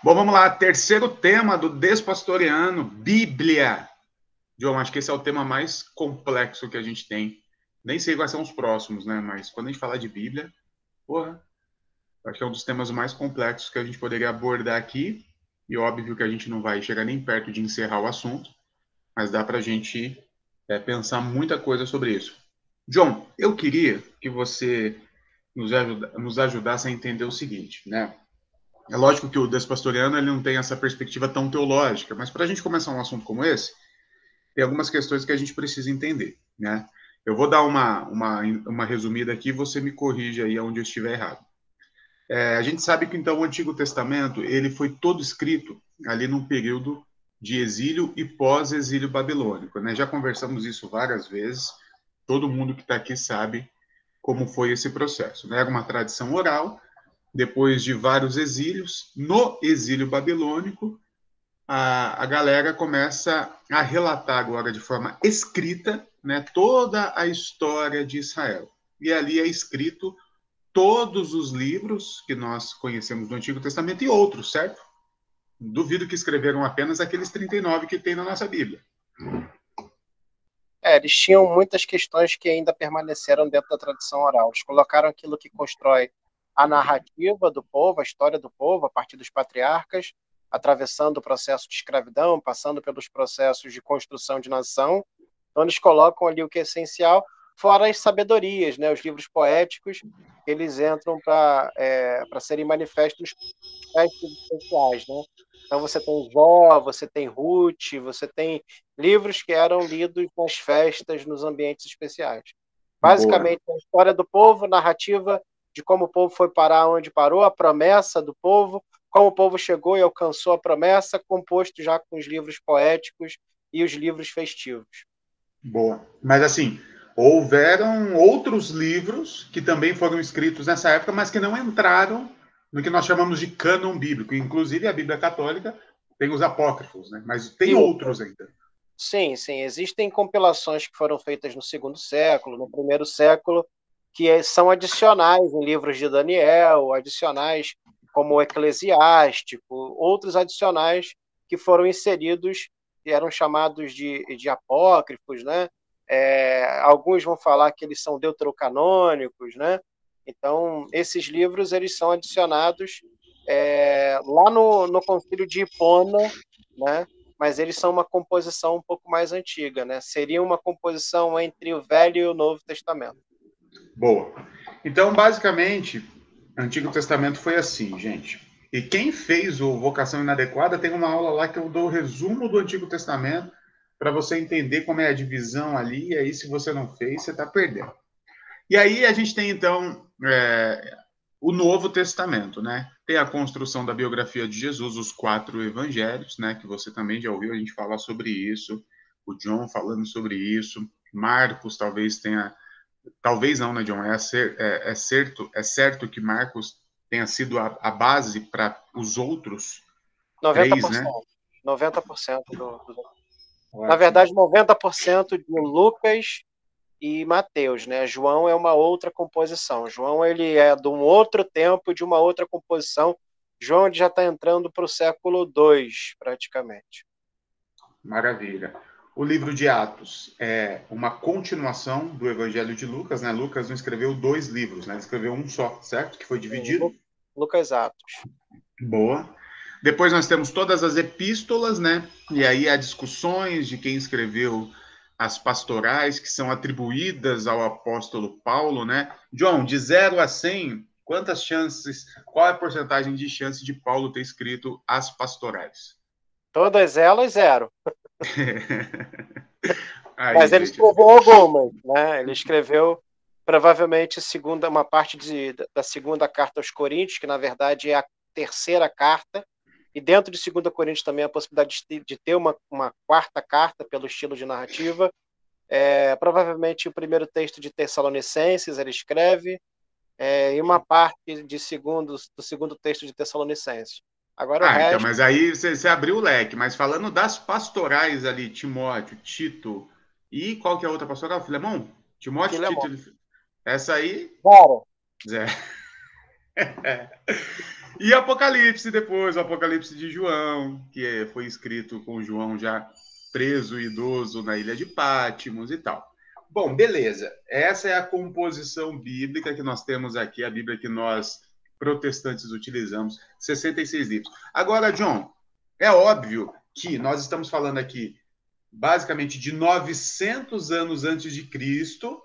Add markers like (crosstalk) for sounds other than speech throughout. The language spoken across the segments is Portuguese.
Bom, vamos lá. Terceiro tema do Despastoreano, Bíblia. João, acho que esse é o tema mais complexo que a gente tem. Nem sei quais são os próximos, né? Mas quando a gente falar de Bíblia, porra, acho que é um dos temas mais complexos que a gente poderia abordar aqui. E óbvio que a gente não vai chegar nem perto de encerrar o assunto, mas dá para a gente é, pensar muita coisa sobre isso. John, eu queria que você nos, ajuda, nos ajudasse a entender o seguinte, né? É lógico que o Despastoriano ele não tem essa perspectiva tão teológica, mas para a gente começar um assunto como esse, tem algumas questões que a gente precisa entender, né? Eu vou dar uma, uma, uma resumida aqui, você me corrige aí onde eu estiver errado. É, a gente sabe que então o Antigo Testamento ele foi todo escrito ali num período de exílio e pós-exílio babilônico, né? Já conversamos isso várias vezes. Todo mundo que está aqui sabe como foi esse processo. Né? Era uma tradição oral depois de vários exílios, no exílio babilônico, a, a galera começa a relatar agora de forma escrita né, toda a história de Israel. E ali é escrito todos os livros que nós conhecemos do Antigo Testamento e outros, certo? Duvido que escreveram apenas aqueles 39 que tem na nossa Bíblia. É, eles tinham muitas questões que ainda permaneceram dentro da tradição oral. Eles colocaram aquilo que constrói a narrativa do povo, a história do povo, a partir dos patriarcas, atravessando o processo de escravidão, passando pelos processos de construção de nação. Então, eles colocam ali o que é essencial, fora as sabedorias, né? os livros poéticos, eles entram para é, serem manifestos textos especiais. Né? Então, você tem Jó, você tem Ruth, você tem livros que eram lidos nas festas, nos ambientes especiais. Basicamente, Boa. a história do povo, narrativa de como o povo foi parar onde parou, a promessa do povo, como o povo chegou e alcançou a promessa, composto já com os livros poéticos e os livros festivos. Boa. Mas assim, houveram outros livros que também foram escritos nessa época, mas que não entraram no que nós chamamos de cânon bíblico. Inclusive a Bíblia Católica tem os apócrifos, né? Mas tem sim. outros ainda. Sim, sim. Existem compilações que foram feitas no segundo século, no primeiro século, que é, são adicionais em livros de Daniel, adicionais como o Eclesiástico, outros adicionais que foram inseridos e eram chamados de, de apócrifos, né? É, alguns vão falar que eles são deuterocanônicos, né? Então, esses livros eles são adicionados é, lá no, no Concílio de Hipona, né? mas eles são uma composição um pouco mais antiga, né? Seria uma composição entre o Velho e o Novo Testamento. Boa. Então, basicamente, o Antigo Testamento foi assim, gente. E quem fez o Vocação Inadequada tem uma aula lá que eu dou o resumo do Antigo Testamento para você entender como é a divisão ali. E aí, se você não fez, você está perdendo. E aí a gente tem então é, o Novo Testamento, né? Tem a construção da biografia de Jesus, os quatro evangelhos, né? Que você também já ouviu a gente falar sobre isso. O John falando sobre isso. Marcos talvez tenha talvez não, né, John? É, ser, é, é, certo, é certo que Marcos tenha sido a, a base para os outros 90%, três, né? 90% do, do... Na verdade, 90% de Lucas e Mateus, né? João é uma outra composição. João ele é de um outro tempo, de uma outra composição. João já está entrando para o século II, praticamente. Maravilha. O livro de Atos é uma continuação do Evangelho de Lucas, né? Lucas não escreveu dois livros, né? Ele escreveu um só, certo? Que foi dividido. Lucas Atos. Boa. Depois nós temos todas as epístolas, né? E aí há discussões de quem escreveu as pastorais que são atribuídas ao apóstolo Paulo, né? John, de 0 a 100, quantas chances, qual é a porcentagem de chance de Paulo ter escrito as pastorais? Todas elas, zero. (laughs) Aí, Mas ele escreveu algumas, né? Ele escreveu provavelmente segunda, uma parte de, da segunda carta aos Coríntios, que na verdade é a terceira carta, e dentro de 2 Coríntios também a possibilidade de, de ter uma, uma quarta carta pelo estilo de narrativa. É, provavelmente o primeiro texto de Tessalonicenses ele escreve, é, e uma parte de segundo, do segundo texto de Tessalonicenses. Agora ah, então, resto... então, mas aí você, você, abriu o leque, mas falando das pastorais ali, Timóteo, Tito, e qual que é a outra pastoral? Filemão? Timóteo, Filemão. Tito. Essa aí. Zero. Zero. (laughs) E Apocalipse depois, o Apocalipse de João, que foi escrito com João já preso idoso na ilha de Pátimos e tal. Bom, beleza. Essa é a composição bíblica que nós temos aqui, a Bíblia que nós protestantes utilizamos, 66 livros. Agora, John, é óbvio que nós estamos falando aqui basicamente de 900 anos antes de Cristo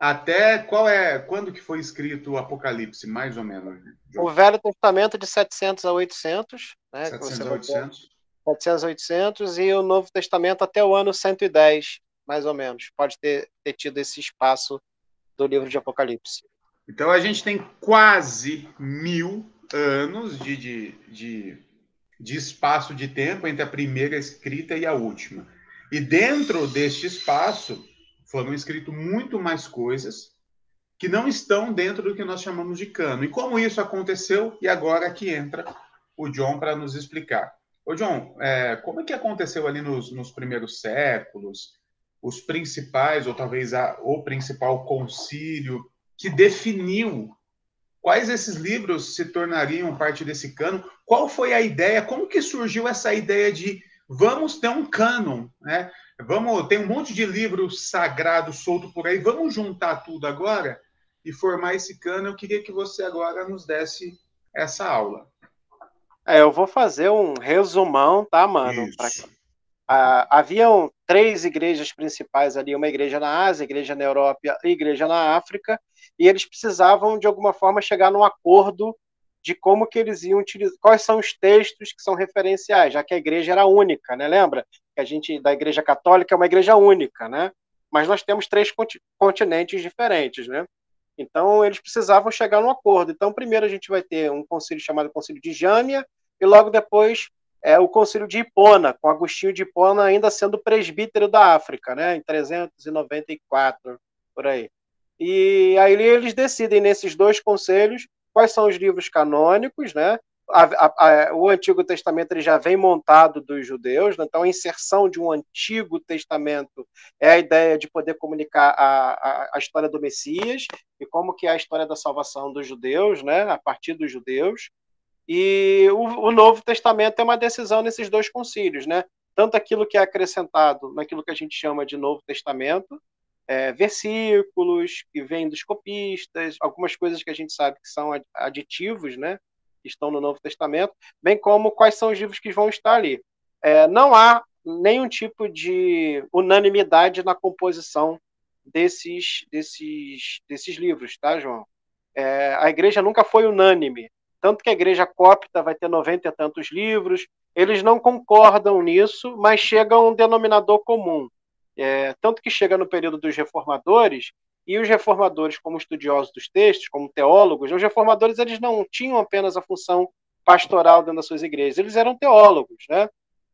até qual é quando que foi escrito o Apocalipse, mais ou menos? John? O Velho Testamento de 700 a 800, né? 700 a 800. 700 a 800 e o Novo Testamento até o ano 110, mais ou menos. Pode ter, ter tido esse espaço do livro de Apocalipse. Então a gente tem quase mil anos de, de, de, de espaço de tempo entre a primeira escrita e a última. E dentro deste espaço foram escritas muito mais coisas que não estão dentro do que nós chamamos de cano. E como isso aconteceu, e agora que entra o John para nos explicar. Ô John, é, como é que aconteceu ali nos, nos primeiros séculos, os principais, ou talvez a, o principal concílio que definiu quais esses livros se tornariam parte desse cano? Qual foi a ideia? Como que surgiu essa ideia de vamos ter um cânon, né? Vamos, tem um monte de livro sagrado solto por aí, vamos juntar tudo agora e formar esse cano. Eu queria que você agora nos desse essa aula. É, eu vou fazer um resumão, tá, mano? Pra... Ah, haviam três igrejas principais ali, uma igreja na Ásia, igreja na Europa e igreja na África, e eles precisavam, de alguma forma, chegar num acordo de como que eles iam utilizar, quais são os textos que são referenciais, já que a igreja era única, né? Lembra que a gente da igreja católica é uma igreja única, né? Mas nós temos três continentes diferentes, né? Então eles precisavam chegar num acordo. Então primeiro a gente vai ter um concílio chamado Concílio de Jânia e logo depois é o Concílio de Hipona, com Agostinho de Hipona ainda sendo presbítero da África, né? Em 394 por aí. E aí eles decidem nesses dois conselhos quais são os livros canônicos, né? A, a, a, o Antigo Testamento ele já vem montado dos judeus, né? então a inserção de um Antigo Testamento é a ideia de poder comunicar a, a, história do Messias e como que é a história da salvação dos judeus, né? a partir dos judeus. E o, o Novo Testamento é uma decisão nesses dois concílios, né? tanto aquilo que é acrescentado naquilo que a gente chama de Novo Testamento, é, versículos que vêm dos copistas, algumas coisas que a gente sabe que são aditivos, né, que estão no Novo Testamento, bem como quais são os livros que vão estar ali. É, não há nenhum tipo de unanimidade na composição desses, desses, desses livros, tá, João? É, a igreja nunca foi unânime, tanto que a igreja cópita vai ter noventa e tantos livros, eles não concordam nisso, mas chega a um denominador comum. É, tanto que chega no período dos reformadores, e os reformadores, como estudiosos dos textos, como teólogos, os reformadores eles não tinham apenas a função pastoral dentro das suas igrejas, eles eram teólogos, né?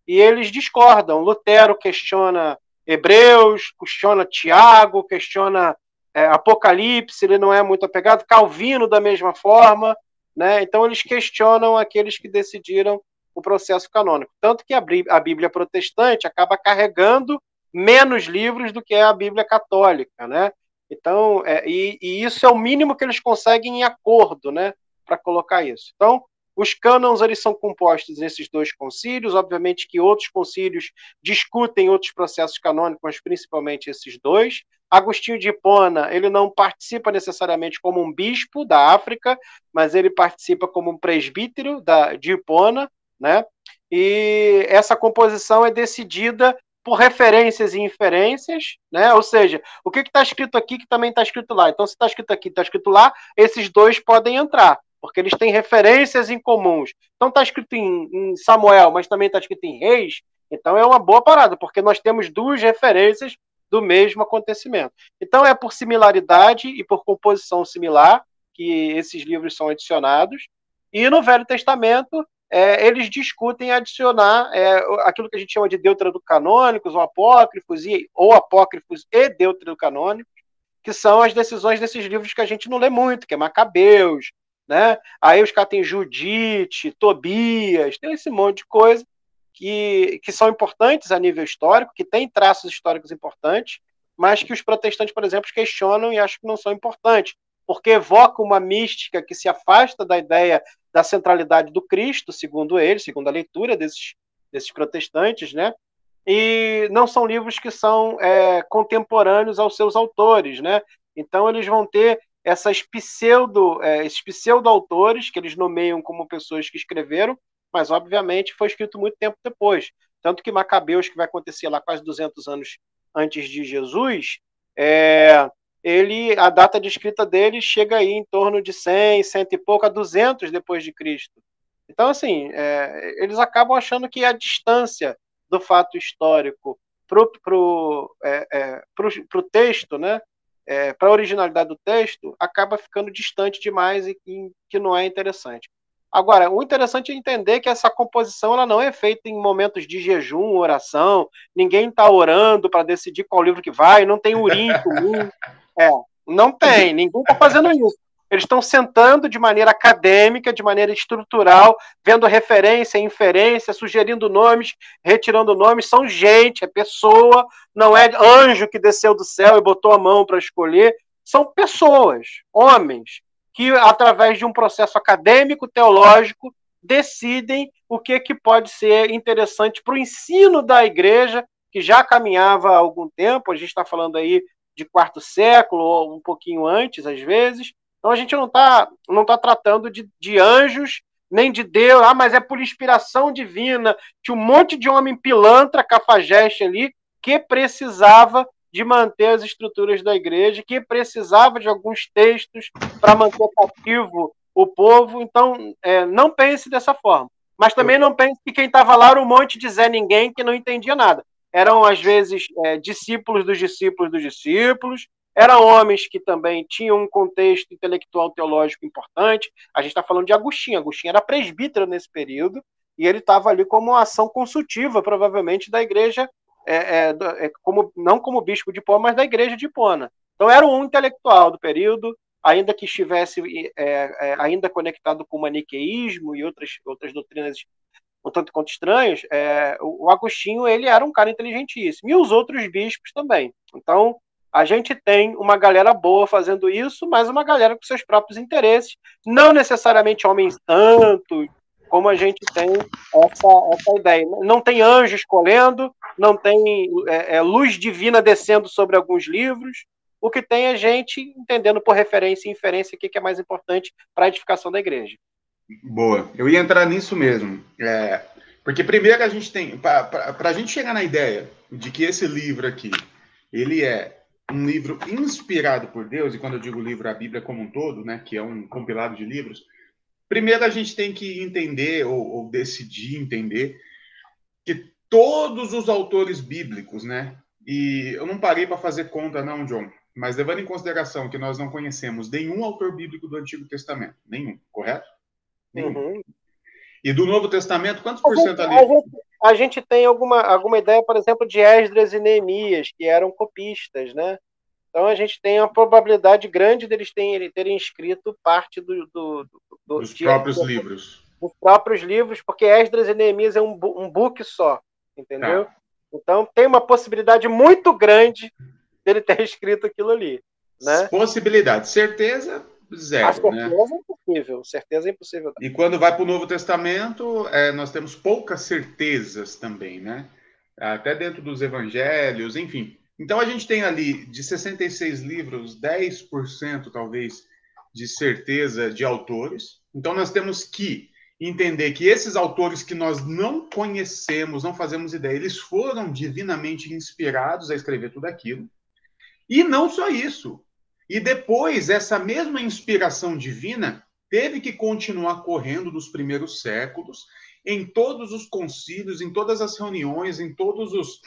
E eles discordam. Lutero questiona Hebreus, questiona Tiago, questiona é, Apocalipse, ele não é muito apegado. Calvino, da mesma forma, né? Então, eles questionam aqueles que decidiram o processo canônico. Tanto que a Bíblia protestante acaba carregando menos livros do que a Bíblia católica, né? Então, é, e, e, isso é o mínimo que eles conseguem em acordo, né, para colocar isso. Então, os cânons eles são compostos nesses dois concílios, obviamente que outros concílios discutem outros processos canônicos, mas principalmente esses dois. Agostinho de Hipona, ele não participa necessariamente como um bispo da África, mas ele participa como um presbítero da, de Hipona, né? E essa composição é decidida por referências e inferências, né? Ou seja, o que está escrito aqui que também está escrito lá. Então, se está escrito aqui, está escrito lá, esses dois podem entrar, porque eles têm referências em comuns. Então, está escrito em, em, Samuel, mas também está escrito em Reis. Então, é uma boa parada, porque nós temos duas referências do mesmo acontecimento. Então, é por similaridade e por composição similar que esses livros são adicionados. E no Velho Testamento é, eles discutem adicionar é, aquilo que a gente chama de deuterocanônicos ou apócrifos, e, ou apócrifos e deuterocanônicos, que são as decisões desses livros que a gente não lê muito, que é Macabeus, né? Aí os caras têm Judite, Tobias, tem esse monte de coisa que, que são importantes a nível histórico, que tem traços históricos importantes, mas que os protestantes, por exemplo, questionam e acham que não são importantes, porque evoca uma mística que se afasta da ideia da centralidade do Cristo, segundo eles, segundo a leitura desses, desses protestantes, né? E não são livros que são é, contemporâneos aos seus autores, né? Então eles vão ter essas pseudo, é, esses pseudo-autores que eles nomeiam como pessoas que escreveram, mas obviamente foi escrito muito tempo depois. Tanto que Macabeus, que vai acontecer lá quase 200 anos antes de Jesus, é, ele, a data de escrita dele chega aí em torno de 100, 100 e pouco, a 200 depois de Cristo. Então, assim, é, eles acabam achando que a distância do fato histórico para o pro, é, é, pro, pro texto, né, é, para a originalidade do texto, acaba ficando distante demais e, e que não é interessante. Agora, o interessante é entender que essa composição ela não é feita em momentos de jejum, oração, ninguém está orando para decidir qual livro que vai, não tem (laughs) urim, tumim, é, não tem, ninguém está fazendo isso. Eles estão sentando de maneira acadêmica, de maneira estrutural, vendo referência, inferência, sugerindo nomes, retirando nomes. São gente, é pessoa, não é anjo que desceu do céu e botou a mão para escolher. São pessoas, homens, que através de um processo acadêmico, teológico, decidem o que, que pode ser interessante para o ensino da igreja, que já caminhava há algum tempo. A gente está falando aí de quarto século, ou um pouquinho antes, às vezes. Então a gente não está não tá tratando de, de anjos, nem de Deus, ah, mas é por inspiração divina. Tinha um monte de homem pilantra, cafajeste ali, que precisava de manter as estruturas da igreja, que precisava de alguns textos para manter cativo o povo. Então, é, não pense dessa forma. Mas também não pense que quem estava lá era um monte de Zé Ninguém que não entendia nada eram às vezes é, discípulos dos discípulos dos discípulos, eram homens que também tinham um contexto intelectual teológico importante. A gente está falando de Agostinho. Agostinho era presbítero nesse período e ele estava ali como uma ação consultiva, provavelmente, da igreja, é, é, é, como, não como bispo de Hipona, mas da igreja de Hipona. Então era um intelectual do período, ainda que estivesse é, é, ainda conectado com o maniqueísmo e outras, outras doutrinas um tanto quanto estranhos, é, o Agostinho ele era um cara inteligentíssimo, e os outros bispos também. Então, a gente tem uma galera boa fazendo isso, mas uma galera com seus próprios interesses, não necessariamente homens santos, como a gente tem essa, essa ideia. Não tem anjo escolhendo, não tem é, é, luz divina descendo sobre alguns livros. O que tem é gente entendendo por referência e inferência o que é mais importante para a edificação da igreja. Boa, eu ia entrar nisso mesmo. É, porque primeiro a gente tem, para a gente chegar na ideia de que esse livro aqui, ele é um livro inspirado por Deus, e quando eu digo livro, a Bíblia como um todo, né, que é um compilado de livros, primeiro a gente tem que entender, ou, ou decidir entender, que todos os autores bíblicos, né, e eu não parei para fazer conta não, John, mas levando em consideração que nós não conhecemos nenhum autor bíblico do Antigo Testamento, nenhum, correto? Uhum. E do Novo Testamento, quantos por cento ali? A gente, a gente, tem alguma, alguma ideia, por exemplo, de Esdras e Neemias, que eram copistas, né? Então a gente tem uma probabilidade grande deles terem, terem escrito parte do, do, do dos de, próprios livros. Dos próprios livros, porque Esdras e Neemias é um, um book só, entendeu? Tá. Então tem uma possibilidade muito grande dele ter (laughs) escrito aquilo ali. Né? Possibilidade. Certeza, Zero, a certeza né? é impossível, certeza é impossível. E quando vai para o Novo Testamento, é, nós temos poucas certezas também, né? Até dentro dos evangelhos, enfim. Então a gente tem ali de 66 livros, 10% talvez de certeza de autores. Então nós temos que entender que esses autores que nós não conhecemos, não fazemos ideia, eles foram divinamente inspirados a escrever tudo aquilo. E não só isso, e depois, essa mesma inspiração divina teve que continuar correndo nos primeiros séculos, em todos os concílios, em todas as reuniões, em todos os,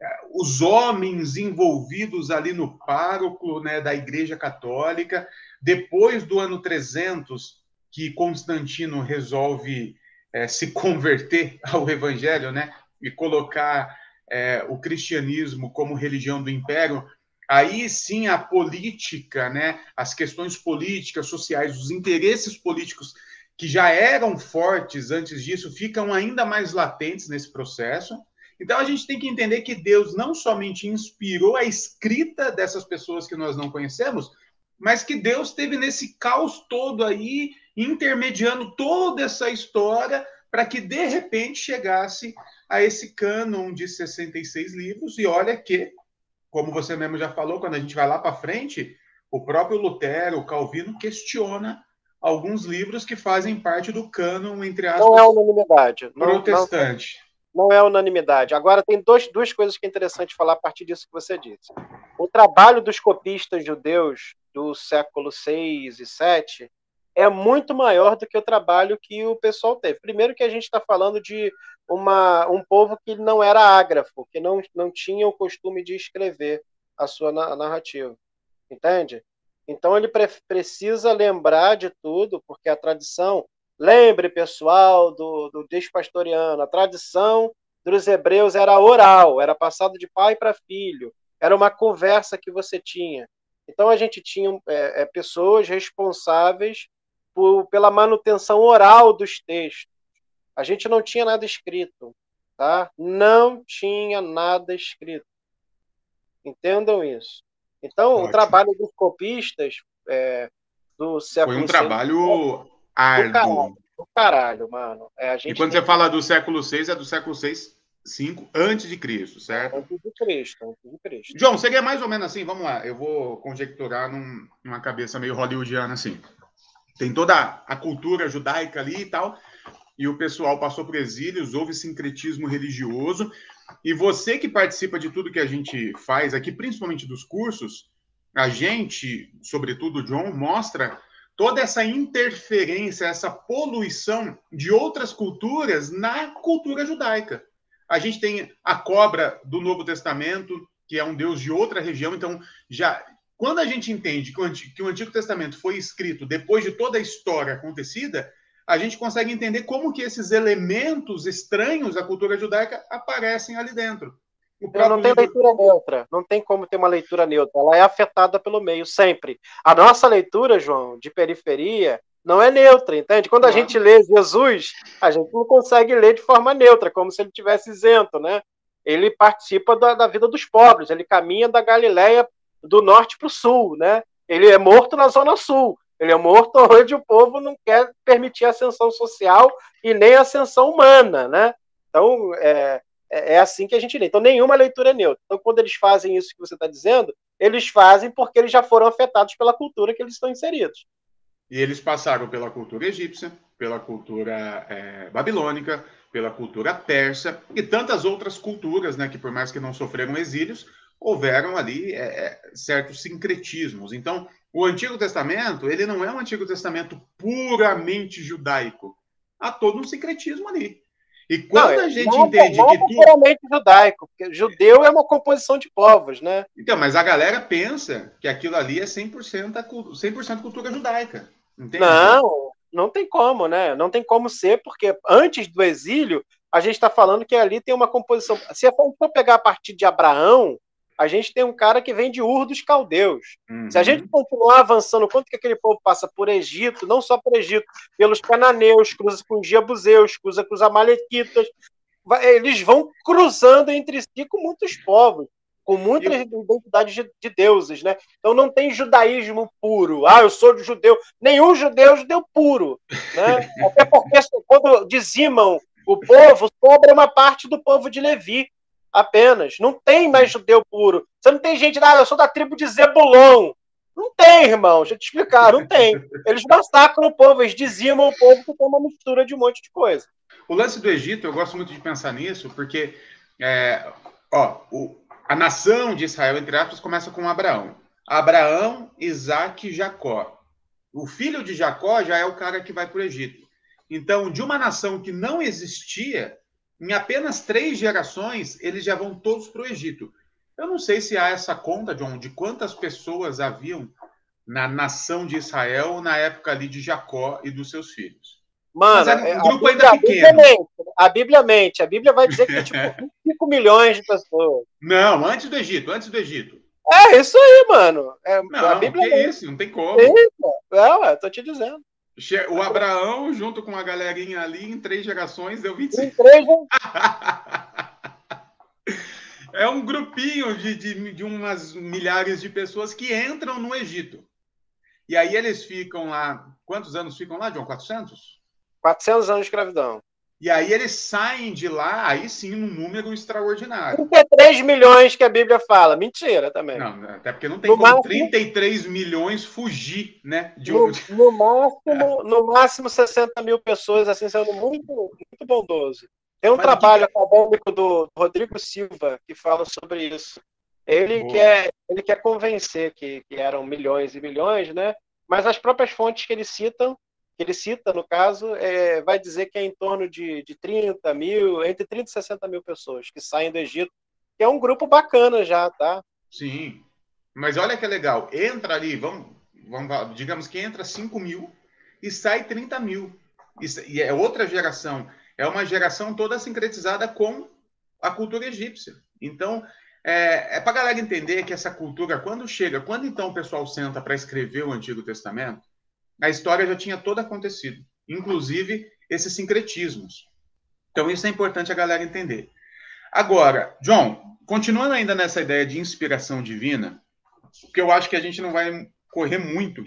eh, os homens envolvidos ali no pároco né, da Igreja Católica. Depois do ano 300, que Constantino resolve é, se (laughs) converter ao Evangelho né, e colocar é, o cristianismo como religião do império, aí sim a política, né, as questões políticas, sociais, os interesses políticos que já eram fortes antes disso ficam ainda mais latentes nesse processo. Então a gente tem que entender que Deus não somente inspirou a escrita dessas pessoas que nós não conhecemos, mas que Deus teve nesse caos todo aí intermediando toda essa história para que de repente chegasse a esse cânon de 66 livros. E olha que, como você mesmo já falou, quando a gente vai lá para frente, o próprio Lutero, o Calvino, questiona alguns livros que fazem parte do cânon, entre aspas, não é unanimidade. protestante. Não, não, é unanimidade. Agora, tem dois, duas coisas que é interessante falar a partir disso que você disse. O trabalho dos copistas judeus do século 6 e 7 é muito maior do que o trabalho que o pessoal teve. Primeiro que a gente está falando de uma, um povo que não era ágrafo, que não, não tinha o costume de escrever a sua narrativa. Entende? Então ele pre precisa lembrar de tudo, porque a tradição, lembre pessoal do, do despastoriano, a tradição dos hebreus era oral, era passado de pai para filho, era uma conversa que você tinha. Então a gente tinha é, é, pessoas responsáveis por, pela manutenção oral dos textos. A gente não tinha nada escrito, tá? Não tinha nada escrito. Entendam isso. Então, Ótimo. o trabalho dos copistas é, do século Foi um trabalho árduo. Do caralho, do caralho mano. É, e quando você fala do século VI, é do século VI, 5 antes de Cristo, certo? Antes de Cristo, antes de Cristo. João, seria mais ou menos assim, vamos lá, eu vou conjecturar num, numa cabeça meio hollywoodiana assim. Tem toda a cultura judaica ali e tal, e o pessoal passou por exílios, houve sincretismo religioso, e você que participa de tudo que a gente faz aqui, principalmente dos cursos, a gente, sobretudo o John, mostra toda essa interferência, essa poluição de outras culturas na cultura judaica. A gente tem a cobra do Novo Testamento, que é um deus de outra região, então já quando a gente entende que o, Antigo, que o Antigo Testamento foi escrito depois de toda a história acontecida, a gente consegue entender como que esses elementos estranhos à cultura judaica aparecem ali dentro. não tem leitura neutra, não tem como ter uma leitura neutra, ela é afetada pelo meio, sempre. A nossa leitura, João, de periferia, não é neutra, entende? Quando a não. gente lê Jesus, a gente não consegue ler de forma neutra, como se ele tivesse isento, né? Ele participa da, da vida dos pobres, ele caminha da Galileia do norte para o sul, né? Ele é morto na zona sul. Ele é morto (laughs) onde o povo não quer permitir ascensão social e nem ascensão humana, né? Então, é, é, é assim que a gente lê. Então, nenhuma leitura é neutra. Então, quando eles fazem isso que você está dizendo, eles fazem porque eles já foram afetados pela cultura que eles estão inseridos. E eles passaram pela cultura egípcia, pela cultura é, babilônica, pela cultura persa e tantas outras culturas, né, que por mais que não sofreram exílios, houveram ali é, é, certos sincretismos. Então, o Antigo Testamento, ele não é um Antigo Testamento puramente judaico. Há todo um sincretismo ali. E quando não, a gente não, entende não que tudo... puramente judaico, porque judeu é uma composição de povos, né? Então, mas a galera pensa que aquilo ali é 100%, 100 cultura judaica. Entende? Não, não tem como, né? Não tem como ser, porque antes do exílio, a gente está falando que ali tem uma composição. Se for pegar a partir de Abraão, a gente tem um cara que vem de Ur dos Caldeus. Uhum. Se a gente continuar avançando, quanto que aquele povo passa por Egito, não só por Egito, pelos cananeus, cruza com os Jebuseus, cruza com os amalequitas, eles vão cruzando entre si com muitos povos, com muitas identidades de, de, deuses, né? Então não tem judaísmo puro. Ah, eu sou judeu. Nenhum judeu é judeu puro, né? (laughs) Até porque quando dizimam o povo, sobra uma parte do povo de Levi apenas. Não tem mais judeu puro. Você não tem gente, ah, eu sou da tribo de Zebulon. Não tem, irmão. Deixa eu te explicar, não tem. Eles massacram o povo, eles dizimam o povo que tem uma mistura de um monte de coisa. O lance do Egito, eu gosto muito de pensar nisso, porque é, ó, o, a nação de Israel, entre aspas, começa com Abraão. Abraão, Isaac e Jacó. O filho de Jacó já é o cara que vai para o Egito. Então, de uma nação que não existia, em apenas três gerações, eles já vão todos para o Egito. Eu não sei se há essa conta, John, de quantas pessoas haviam na nação de Israel na época ali de Jacó e dos seus filhos. Mano, é um grupo Bíblia, ainda pequeno. A Bíblia mente. A Bíblia vai dizer que é tipo (laughs) 5 milhões de pessoas. Não, antes do Egito, antes do Egito. É isso aí, mano. É, não, a Bíblia que isso, não tem como. Não, eu tô te dizendo. O Abraão, junto com a galerinha ali, em três gerações, deu 25. Em três... (laughs) é um grupinho de, de, de umas milhares de pessoas que entram no Egito. E aí eles ficam lá. Quantos anos ficam lá, John? 400? 400 anos de escravidão. E aí eles saem de lá, aí sim, num número extraordinário. 33 milhões que a Bíblia fala. Mentira também. Não, até porque não tem no como máximo, 33 milhões fugir, né? De no, no, máximo, no máximo 60 mil pessoas, assim, sendo muito, muito bondoso. Tem um Mas trabalho que... acadêmico do Rodrigo Silva que fala sobre isso. Ele quer, ele quer convencer que, que eram milhões e milhões, né? Mas as próprias fontes que ele citam ele cita, no caso, é, vai dizer que é em torno de, de 30 mil, entre 30 e 60 mil pessoas que saem do Egito, que é um grupo bacana já, tá? Sim. Mas olha que legal, entra ali, vamos, vamos digamos que entra 5 mil e sai 30 mil. e é outra geração. É uma geração toda sincretizada com a cultura egípcia. Então, é, é para a galera entender que essa cultura, quando chega, quando então o pessoal senta para escrever o Antigo Testamento, a história já tinha toda acontecido, inclusive esses sincretismos. Então, isso é importante a galera entender. Agora, John, continuando ainda nessa ideia de inspiração divina, porque eu acho que a gente não vai correr muito,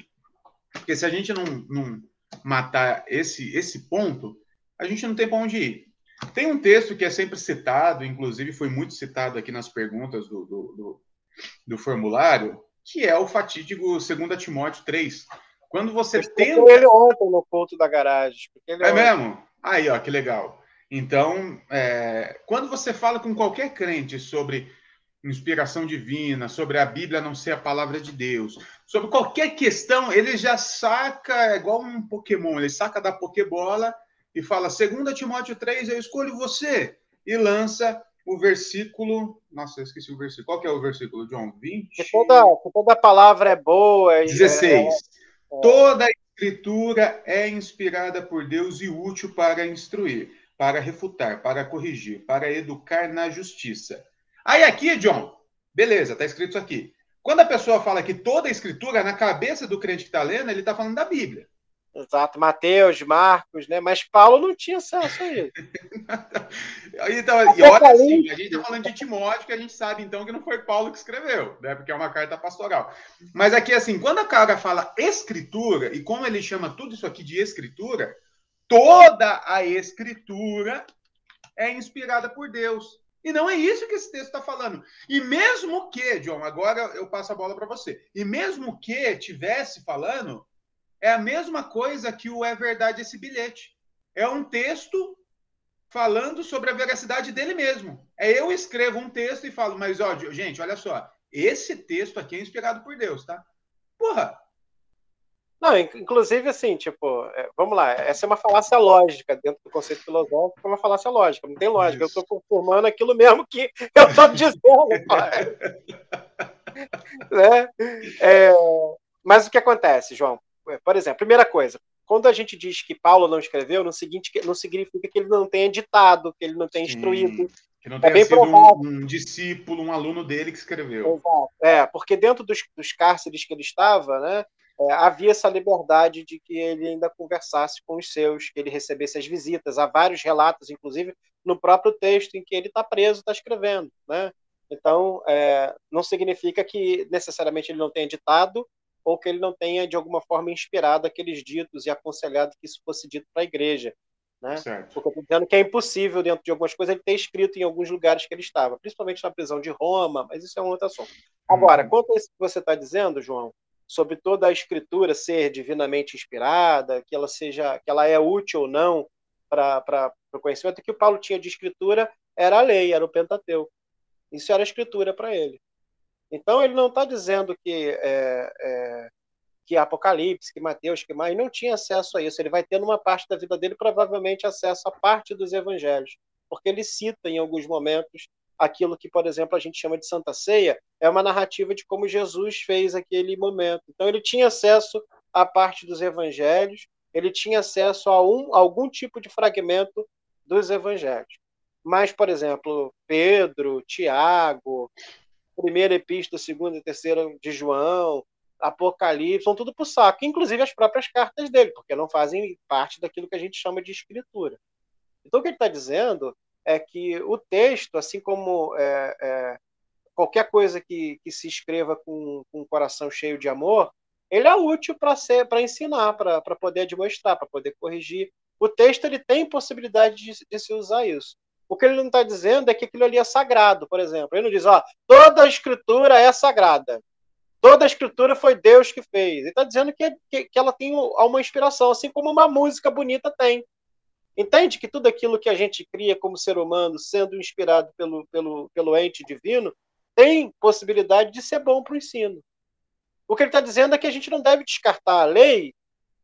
porque se a gente não, não matar esse, esse ponto, a gente não tem para onde ir. Tem um texto que é sempre citado, inclusive foi muito citado aqui nas perguntas do, do, do, do formulário, que é o fatídico 2 Timóteo 3, quando você tem ele ontem no ponto da garagem. é ontem... mesmo? Aí, ó, que legal. Então, é, quando você fala com qualquer crente sobre inspiração divina, sobre a Bíblia não ser a palavra de Deus, sobre qualquer questão, ele já saca, é igual um Pokémon, ele saca da Pokébola e fala: 2 Timóteo 3, eu escolho você. E lança o versículo. Nossa, eu esqueci o versículo. Qual que é o versículo, John? 20. Que toda, que toda palavra é boa. 16. É, Toda a escritura é inspirada por Deus e útil para instruir, para refutar, para corrigir, para educar na justiça. Aí aqui, John, beleza, está escrito isso aqui. Quando a pessoa fala que toda a escritura, na cabeça do crente que está lendo, ele está falando da Bíblia. Exato, Mateus, Marcos, né? Mas Paulo não tinha acesso a isso. (laughs) então, e olha assim, a gente está falando de Timóteo, que a gente sabe então que não foi Paulo que escreveu, né? Porque é uma carta pastoral. Mas aqui, assim, quando a cara fala escritura, e como ele chama tudo isso aqui de escritura, toda a escritura é inspirada por Deus. E não é isso que esse texto está falando. E mesmo que, John, agora eu passo a bola para você. E mesmo que tivesse falando é a mesma coisa que o É Verdade Esse Bilhete. É um texto falando sobre a veracidade dele mesmo. É eu escrevo um texto e falo, mas, ó, gente, olha só, esse texto aqui é inspirado por Deus, tá? Porra! Não, inclusive, assim, tipo, é, vamos lá, essa é uma falácia lógica dentro do conceito filosófico, é uma falácia lógica, não tem lógica, Isso. eu estou conformando aquilo mesmo que (laughs) eu estou dizendo. (laughs) né? É, mas o que acontece, João? Por exemplo, primeira coisa, quando a gente diz que Paulo não escreveu, não, seguinte, não significa que ele não tenha ditado, que ele não tenha instruído. Que não é tenha é bem sido um, um, discípulo, um aluno dele que escreveu. Exato. É, porque dentro dos, dos cárceres que ele estava, né, é, havia essa liberdade de que ele ainda conversasse com os seus, que ele recebesse as visitas. Há vários relatos, inclusive, no próprio texto em que ele está preso, está escrevendo. Né? Então, é, não significa que necessariamente ele não tenha ditado, ou que ele não tenha, de alguma forma, inspirado aqueles ditos e aconselhado que isso fosse dito para a igreja. Né? Certo. Porque eu estou dizendo que é impossível, dentro de algumas coisas, ele ter escrito em alguns lugares que ele estava, principalmente na prisão de Roma, mas isso é um outro assunto. Agora, uhum. quanto a isso que você está dizendo, João, sobre toda a escritura ser divinamente inspirada, que ela seja, que ela é útil ou não para o conhecimento, que o Paulo tinha de escritura era a lei, era o Pentateuco. Isso era a escritura para ele. Então ele não está dizendo que é, é, que Apocalipse, que Mateus, que mais não tinha acesso a isso. Ele vai ter numa parte da vida dele provavelmente acesso a parte dos evangelhos, porque ele cita em alguns momentos aquilo que, por exemplo, a gente chama de Santa Ceia, é uma narrativa de como Jesus fez aquele momento. Então ele tinha acesso à parte dos evangelhos, ele tinha acesso a, um, a algum tipo de fragmento dos evangelhos. Mas, por exemplo, Pedro, Tiago, primeira epístola, segunda e terceira de João, Apocalipse, são tudo para o saco, inclusive as próprias cartas dele, porque não fazem parte daquilo que a gente chama de escritura. Então, o que ele está dizendo é que o texto, assim como é, é, qualquer coisa que, que se escreva com, com um coração cheio de amor, ele é útil para ser, para ensinar, para poder demonstrar, para poder corrigir. O texto ele tem possibilidade de, de se usar isso. O que ele não está dizendo é que aquilo ali é sagrado, por exemplo. Ele não diz, ó, toda a escritura é sagrada. Toda a escritura foi Deus que fez. Ele está dizendo que, que, que, ela tem uma inspiração, assim como uma música bonita tem. Entende que tudo aquilo que a gente cria como ser humano, sendo inspirado pelo, pelo, pelo ente divino, tem possibilidade de ser bom para o ensino. O que ele está dizendo é que a gente não deve descartar a lei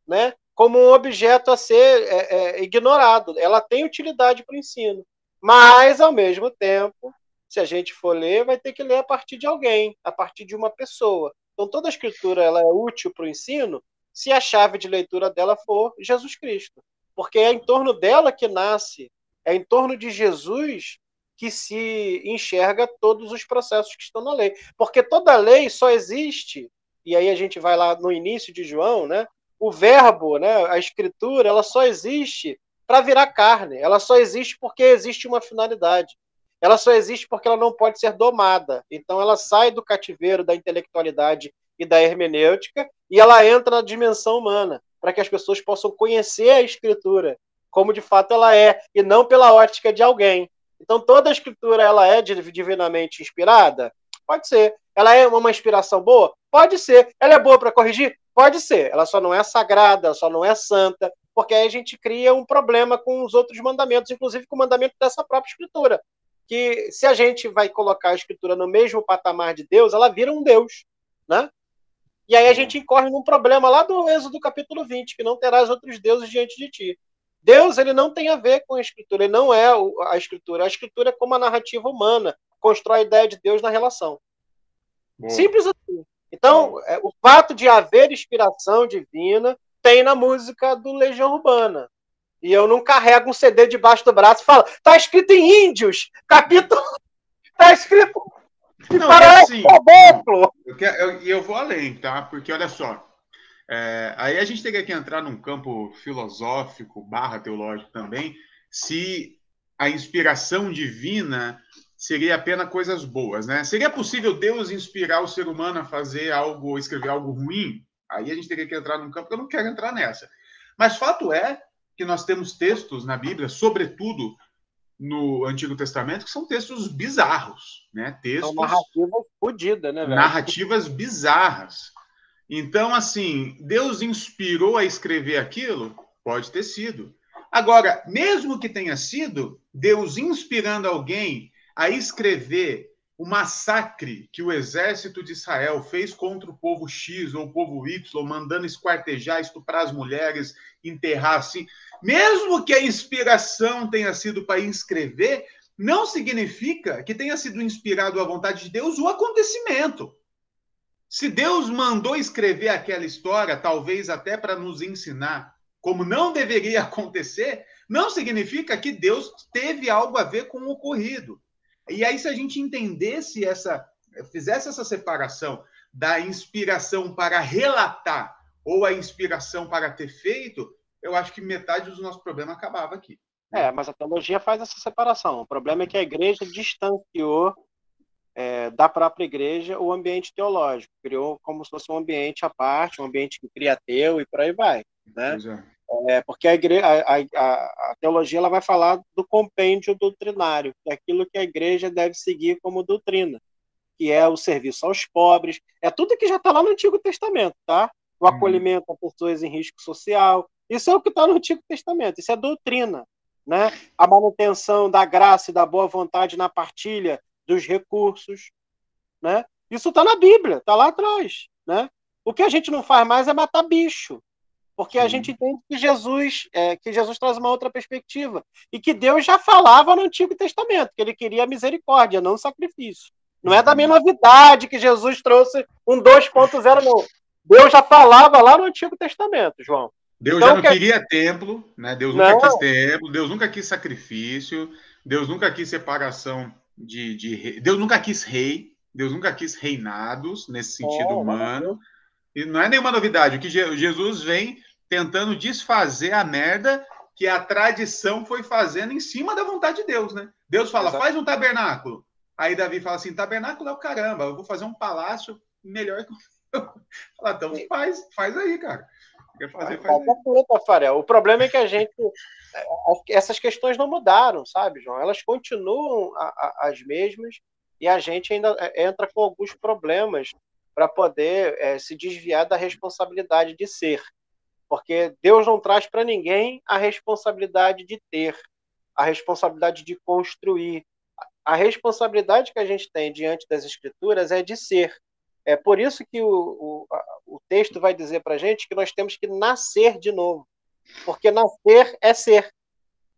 né, como um objeto a ser é, é, ignorado. Ela tem utilidade para o ensino. Mas, ao mesmo tempo, se a gente for ler, vai ter que ler a partir de alguém, a partir de uma pessoa. Então, toda a escritura ela é útil para o ensino se a chave de leitura dela for Jesus Cristo. Porque é em torno dela que nasce, é em torno de Jesus que se enxerga todos os processos que estão na lei. Porque toda lei só existe e aí a gente vai lá no início de João, né? O verbo, né, a escritura, ela só existe para virar carne. Ela só existe porque existe uma finalidade. Ela só existe porque ela não pode ser domada. Então ela sai do cativeiro da intelectualidade e da hermenêutica e ela entra na dimensão humana, para que as pessoas possam conhecer a escritura como de fato ela é e não pela ótica de alguém. Então toda a escritura ela é divinamente inspirada? Pode ser. Ela é uma inspiração boa? Pode ser. Ela é boa para corrigir? Pode ser. Ela só não é sagrada, só não é santa, porque aí a gente cria um problema com os outros mandamentos, inclusive com o mandamento dessa própria escritura. Que se a gente vai colocar a escritura no mesmo patamar de Deus, ela vira um Deus, né? E aí a gente incorre num problema lá do Êxodo capítulo 20, que não terás outros deuses diante de ti. Deus, ele não tem a ver com a escritura, ele não é a escritura. A escritura é como a narrativa humana, constrói a ideia de Deus na relação. Boa. Simples assim. Então, é, o fato de haver inspiração divina tem na música do Legião Urbana. E eu não carrego um CD debaixo do braço e falo, tá escrito em Índios, capítulo. (laughs) Tá escrito. Não, parece assim. Eu, eu, eu vou além, tá? Porque olha só. É, aí a gente teria que entrar num campo filosófico, barra teológico também, se a inspiração divina seria apenas coisas boas, né? Seria possível Deus inspirar o ser humano a fazer algo, escrever algo ruim? Aí a gente teria que entrar num campo que eu não quero entrar nessa. Mas fato é que nós temos textos na Bíblia, sobretudo no Antigo Testamento, que são textos bizarros, né? Textos são narrativas fodidas, né, velho? Narrativas bizarras. Então, assim, Deus inspirou a escrever aquilo? Pode ter sido. Agora, mesmo que tenha sido, Deus inspirando alguém a escrever o massacre que o exército de Israel fez contra o povo X ou o povo Y, mandando esquartejar, estuprar as mulheres, enterrar assim, mesmo que a inspiração tenha sido para escrever, não significa que tenha sido inspirado à vontade de Deus o acontecimento. Se Deus mandou escrever aquela história, talvez até para nos ensinar como não deveria (laughs) acontecer, não significa que Deus teve algo a ver com o ocorrido. E aí, se a gente entendesse essa, fizesse essa separação da inspiração para relatar ou a inspiração para ter feito, eu acho que metade dos nossos problemas acabava aqui. É, mas a teologia faz essa separação. O problema é que a igreja distanciou é, da própria igreja o ambiente teológico, criou como se fosse um ambiente à parte, um ambiente que cria teu e por aí vai. Né? É. É, porque a, igreja, a, a, a, teologia ela vai falar do compêndio doutrinário, que é aquilo que a igreja deve seguir como doutrina, que é o serviço aos pobres, é tudo que já está lá no Antigo Testamento, tá? O uhum. acolhimento a pessoas em risco social, isso é o que está no Antigo Testamento, isso é doutrina, né? A manutenção da graça e da boa vontade na partilha dos recursos, né? Isso está na Bíblia, está lá atrás, né? O que a gente não faz mais é matar bicho, porque a gente entende que Jesus, é, que Jesus traz uma outra perspectiva e que Deus já falava no Antigo Testamento que Ele queria misericórdia, não sacrifício. Não é da minha novidade que Jesus trouxe um 2.0, não. Deus já falava lá no Antigo Testamento, João. Deus então, já não que... queria templo, né? Deus nunca não. quis templo, Deus nunca quis sacrifício, Deus nunca quis separação de, de Deus nunca quis rei, Deus nunca quis reinados nesse sentido oh, humano. E não é nenhuma novidade. O que Jesus vem tentando desfazer a merda que a tradição foi fazendo em cima da vontade de Deus, né? Deus fala, Exato. faz um tabernáculo. Aí Davi fala assim, tabernáculo é o caramba, eu vou fazer um palácio melhor que... (laughs) então faz, faz aí, cara. Quer fazer, faz aí. Tafarel. O problema é que a gente. É, essas questões não mudaram, sabe, João? Elas continuam as mesmas e a gente ainda é, entra com alguns problemas para poder é, se desviar da responsabilidade de ser. Porque Deus não traz para ninguém a responsabilidade de ter, a responsabilidade de construir. A responsabilidade que a gente tem diante das Escrituras é de ser. É por isso que o, o, o texto vai dizer para a gente que nós temos que nascer de novo. Porque nascer é ser.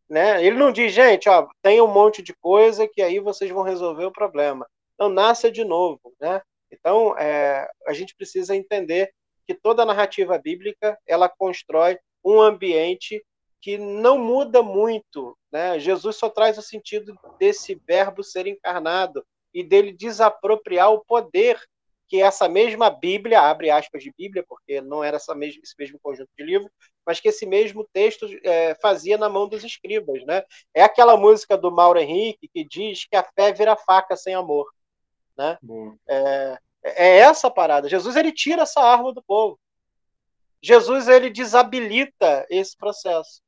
Né? Ele não diz, gente, ó, tem um monte de coisa que aí vocês vão resolver o problema. Não, nasça de novo. Né? Então, é, a gente precisa entender que toda narrativa bíblica ela constrói um ambiente que não muda muito. Né? Jesus só traz o sentido desse verbo ser encarnado e dele desapropriar o poder que essa mesma Bíblia, abre aspas de Bíblia, porque não era essa mesma, esse mesmo conjunto de livros, mas que esse mesmo texto é, fazia na mão dos escribas. Né? É aquela música do Mauro Henrique que diz que a fé vira faca sem amor. Né? É, é essa parada. Jesus ele tira essa arma do povo. Jesus ele desabilita esse processo.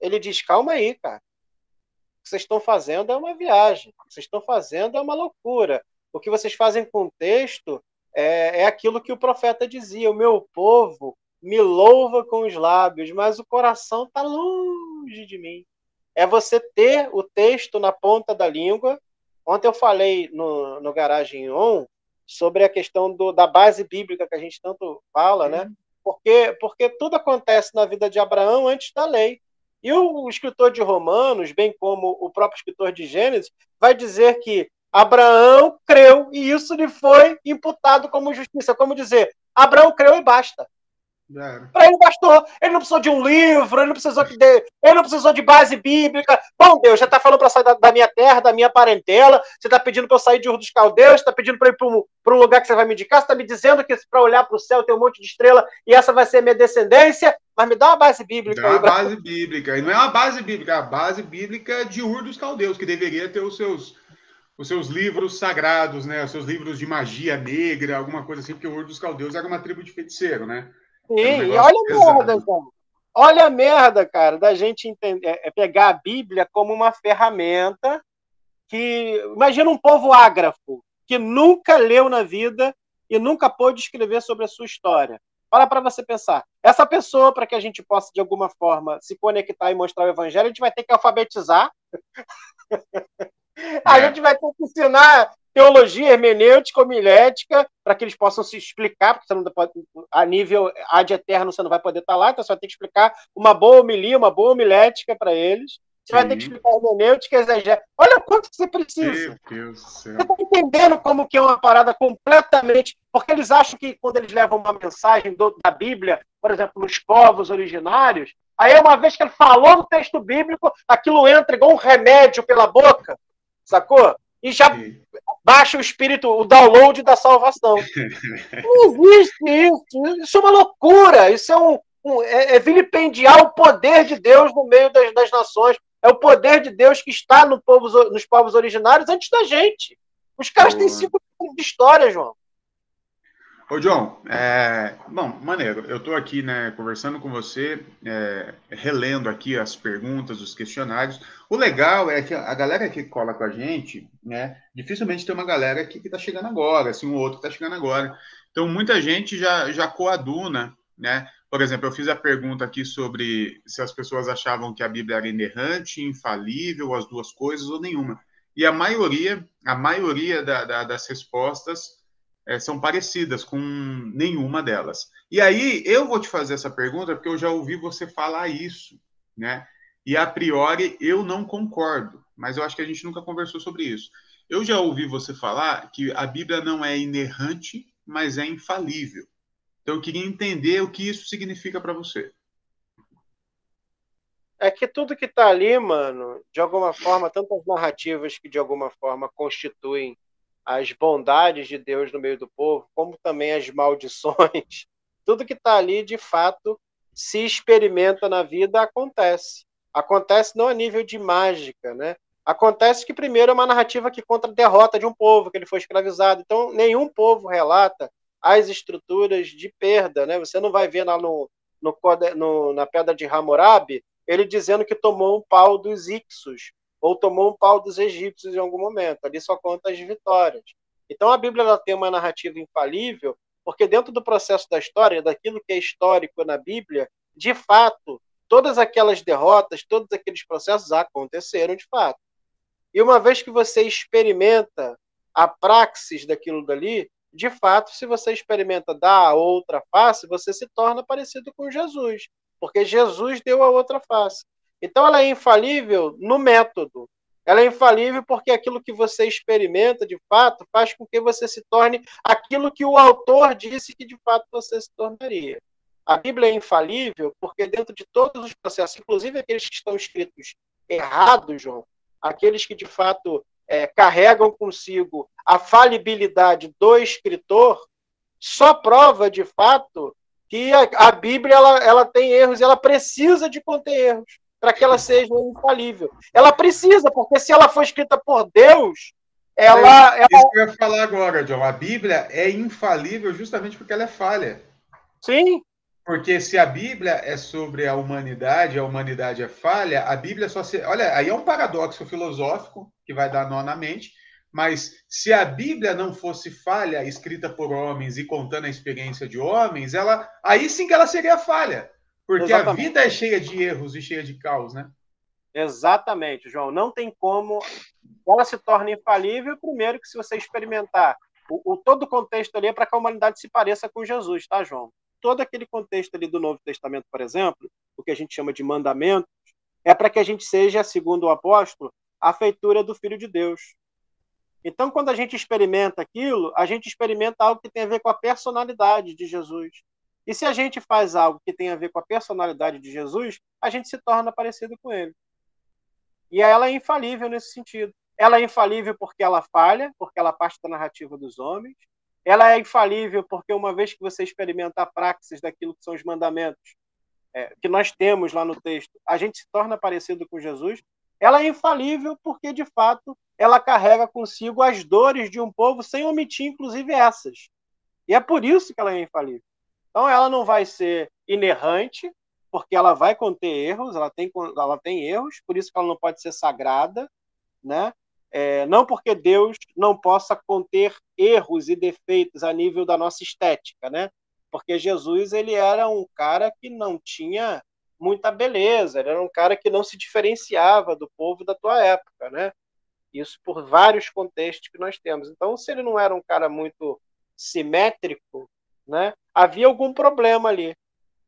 Ele diz: calma aí, cara. O que vocês estão fazendo é uma viagem. O que vocês estão fazendo é uma loucura. O que vocês fazem com o texto é, é aquilo que o profeta dizia: o meu povo me louva com os lábios, mas o coração está longe de mim. É você ter o texto na ponta da língua. Ontem eu falei no, no Garagem On sobre a questão do, da base bíblica que a gente tanto fala, né? Porque, porque tudo acontece na vida de Abraão antes da lei. E o escritor de Romanos, bem como o próprio escritor de Gênesis, vai dizer que Abraão creu e isso lhe foi imputado como justiça. Como dizer, Abraão creu e basta. Para ele bastou. Ele não precisou de um livro, ele não precisou de, ele não precisou de base bíblica. Bom, Deus, já está falando para sair da, da, minha terra, da minha parentela. Você está pedindo para eu sair de Ur dos Caldeus, está pedindo para ir para um, um, lugar que você vai me indicar. Você está me dizendo que para olhar para o céu tem um monte de estrela e essa vai ser a minha descendência. Mas me dá uma base bíblica. Dá uma base bíblica. E não é uma base bíblica, é a base bíblica de Ur dos Caldeus, que deveria ter os seus os seus livros sagrados, né? Os seus livros de magia negra, alguma coisa assim, porque o Ur dos Caldeus era uma tribo de feiticeiro, né? Sim, um e olha a merda, João. Olha a merda, cara, da gente entender, é, é pegar a Bíblia como uma ferramenta que. Imagina um povo ágrafo, que nunca leu na vida e nunca pôde escrever sobre a sua história. Para para você pensar. Essa pessoa, para que a gente possa, de alguma forma, se conectar e mostrar o evangelho, a gente vai ter que alfabetizar. (laughs) a é. gente vai ter que ensinar teologia hermenêutica, homilética, para que eles possam se explicar, porque você não pode, a nível ad eterno você não vai poder estar lá, então você vai ter que explicar uma boa homilia, uma boa homilética para eles. Você Sim. vai ter que explicar hermenêutica, exegese. Olha quanto você precisa. Meu Deus do céu. Você está entendendo como que é uma parada completamente... Porque eles acham que quando eles levam uma mensagem do, da Bíblia, por exemplo, nos povos originários, aí uma vez que ele falou no texto bíblico, aquilo entra igual um remédio pela boca, sacou? E já baixa o espírito, o download da salvação. (laughs) Não existe isso. Isso é uma loucura. Isso é um, um é, é, vilipendiar o poder de Deus no meio das, das nações. É o poder de Deus que está no povo, nos povos originários antes da gente. Os caras Boa. têm cinco anos de história, João. Ô, John, é, bom, maneiro, eu estou aqui, né, conversando com você, é, relendo aqui as perguntas, os questionários. O legal é que a galera que cola com a gente, né, dificilmente tem uma galera que está chegando agora, assim, um outro está chegando agora. Então, muita gente já, já coaduna, né? Por exemplo, eu fiz a pergunta aqui sobre se as pessoas achavam que a Bíblia era inerrante, infalível, as duas coisas ou nenhuma. E a maioria, a maioria da, da, das respostas é, são parecidas com nenhuma delas. E aí eu vou te fazer essa pergunta porque eu já ouvi você falar isso, né? E a priori eu não concordo, mas eu acho que a gente nunca conversou sobre isso. Eu já ouvi você falar que a Bíblia não é inerrante, mas é infalível. Então eu queria entender o que isso significa para você. É que tudo que está ali, mano, de alguma forma, tantas narrativas que de alguma forma constituem as bondades de Deus no meio do povo, como também as maldições. (laughs) Tudo que está ali, de fato, se experimenta na vida, acontece. Acontece não a nível de mágica, né? Acontece que, primeiro, é uma narrativa que conta a derrota de um povo, que ele foi escravizado. Então, nenhum povo relata as estruturas de perda, né? Você não vai ver lá no, no, no, na pedra de Hammurabi ele dizendo que tomou um pau dos Ixos ou tomou um pau dos egípcios em algum momento. Ali só conta as vitórias. Então a Bíblia ela tem uma narrativa infalível, porque dentro do processo da história, daquilo que é histórico na Bíblia, de fato, todas aquelas derrotas, todos aqueles processos aconteceram de fato. E uma vez que você experimenta a praxis daquilo dali, de fato, se você experimenta dar a outra face, você se torna parecido com Jesus, porque Jesus deu a outra face. Então ela é infalível no método. Ela é infalível porque aquilo que você experimenta de fato faz com que você se torne aquilo que o autor disse que de fato você se tornaria. A Bíblia é infalível porque dentro de todos os processos, inclusive aqueles que estão escritos errados, João, aqueles que de fato é, carregam consigo a falibilidade do escritor, só prova de fato que a, a Bíblia ela, ela tem erros e ela precisa de conter erros para que ela seja infalível. Ela precisa, porque se ela foi escrita por Deus, ela. É, ela... Isso que eu ia falar agora, John. A Bíblia é infalível justamente porque ela é falha. Sim. Porque se a Bíblia é sobre a humanidade, a humanidade é falha, a Bíblia só se. Olha, aí é um paradoxo filosófico que vai dar nó na mente, mas se a Bíblia não fosse falha, escrita por homens e contando a experiência de homens, ela aí sim que ela seria falha. Porque Exatamente. a vida é cheia de erros e cheia de caos, né? Exatamente, João. Não tem como ela se torna infalível, primeiro que se você experimentar o, o todo o contexto ali é para que a humanidade se pareça com Jesus, tá, João? todo aquele contexto ali do Novo Testamento, por exemplo, o que a gente chama de mandamentos, é para que a gente seja, segundo o apóstolo, a feitura do Filho de Deus. Então, quando a gente experimenta aquilo, a gente experimenta algo que tem a ver com a personalidade de Jesus. E se a gente faz algo que tem a ver com a personalidade de Jesus, a gente se torna parecido com ele. E ela é infalível nesse sentido. Ela é infalível porque ela falha, porque ela parte da narrativa dos homens, ela é infalível porque uma vez que você experimenta a praxis daquilo que são os mandamentos é, que nós temos lá no texto, a gente se torna parecido com Jesus. Ela é infalível porque, de fato, ela carrega consigo as dores de um povo, sem omitir, inclusive, essas. E é por isso que ela é infalível. Então, ela não vai ser inerrante, porque ela vai conter erros, ela tem, ela tem erros, por isso que ela não pode ser sagrada, né? É, não porque Deus não possa conter erros e defeitos a nível da nossa estética, né? Porque Jesus ele era um cara que não tinha muita beleza, ele era um cara que não se diferenciava do povo da tua época, né? Isso por vários contextos que nós temos. Então, se ele não era um cara muito simétrico, né? Havia algum problema ali.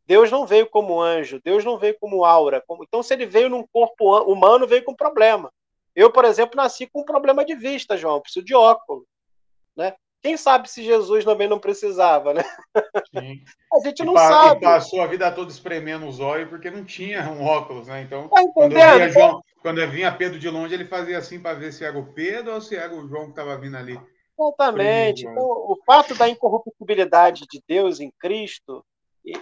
Deus não veio como anjo, Deus não veio como aura. Então, se ele veio num corpo humano, veio com problema. Eu, por exemplo, nasci com um problema de vista, João, preciso de óculos, né? Quem sabe se Jesus também não precisava, né? Sim. (laughs) A gente não e sabe. Passou a vida toda espremendo os olhos porque não tinha um óculos, né? Então, tá quando, eu via João, quando vinha Pedro de longe, ele fazia assim para ver se era o Pedro ou se era o João que estava vindo ali. Exatamente. Então, o fato da incorruptibilidade de Deus em Cristo,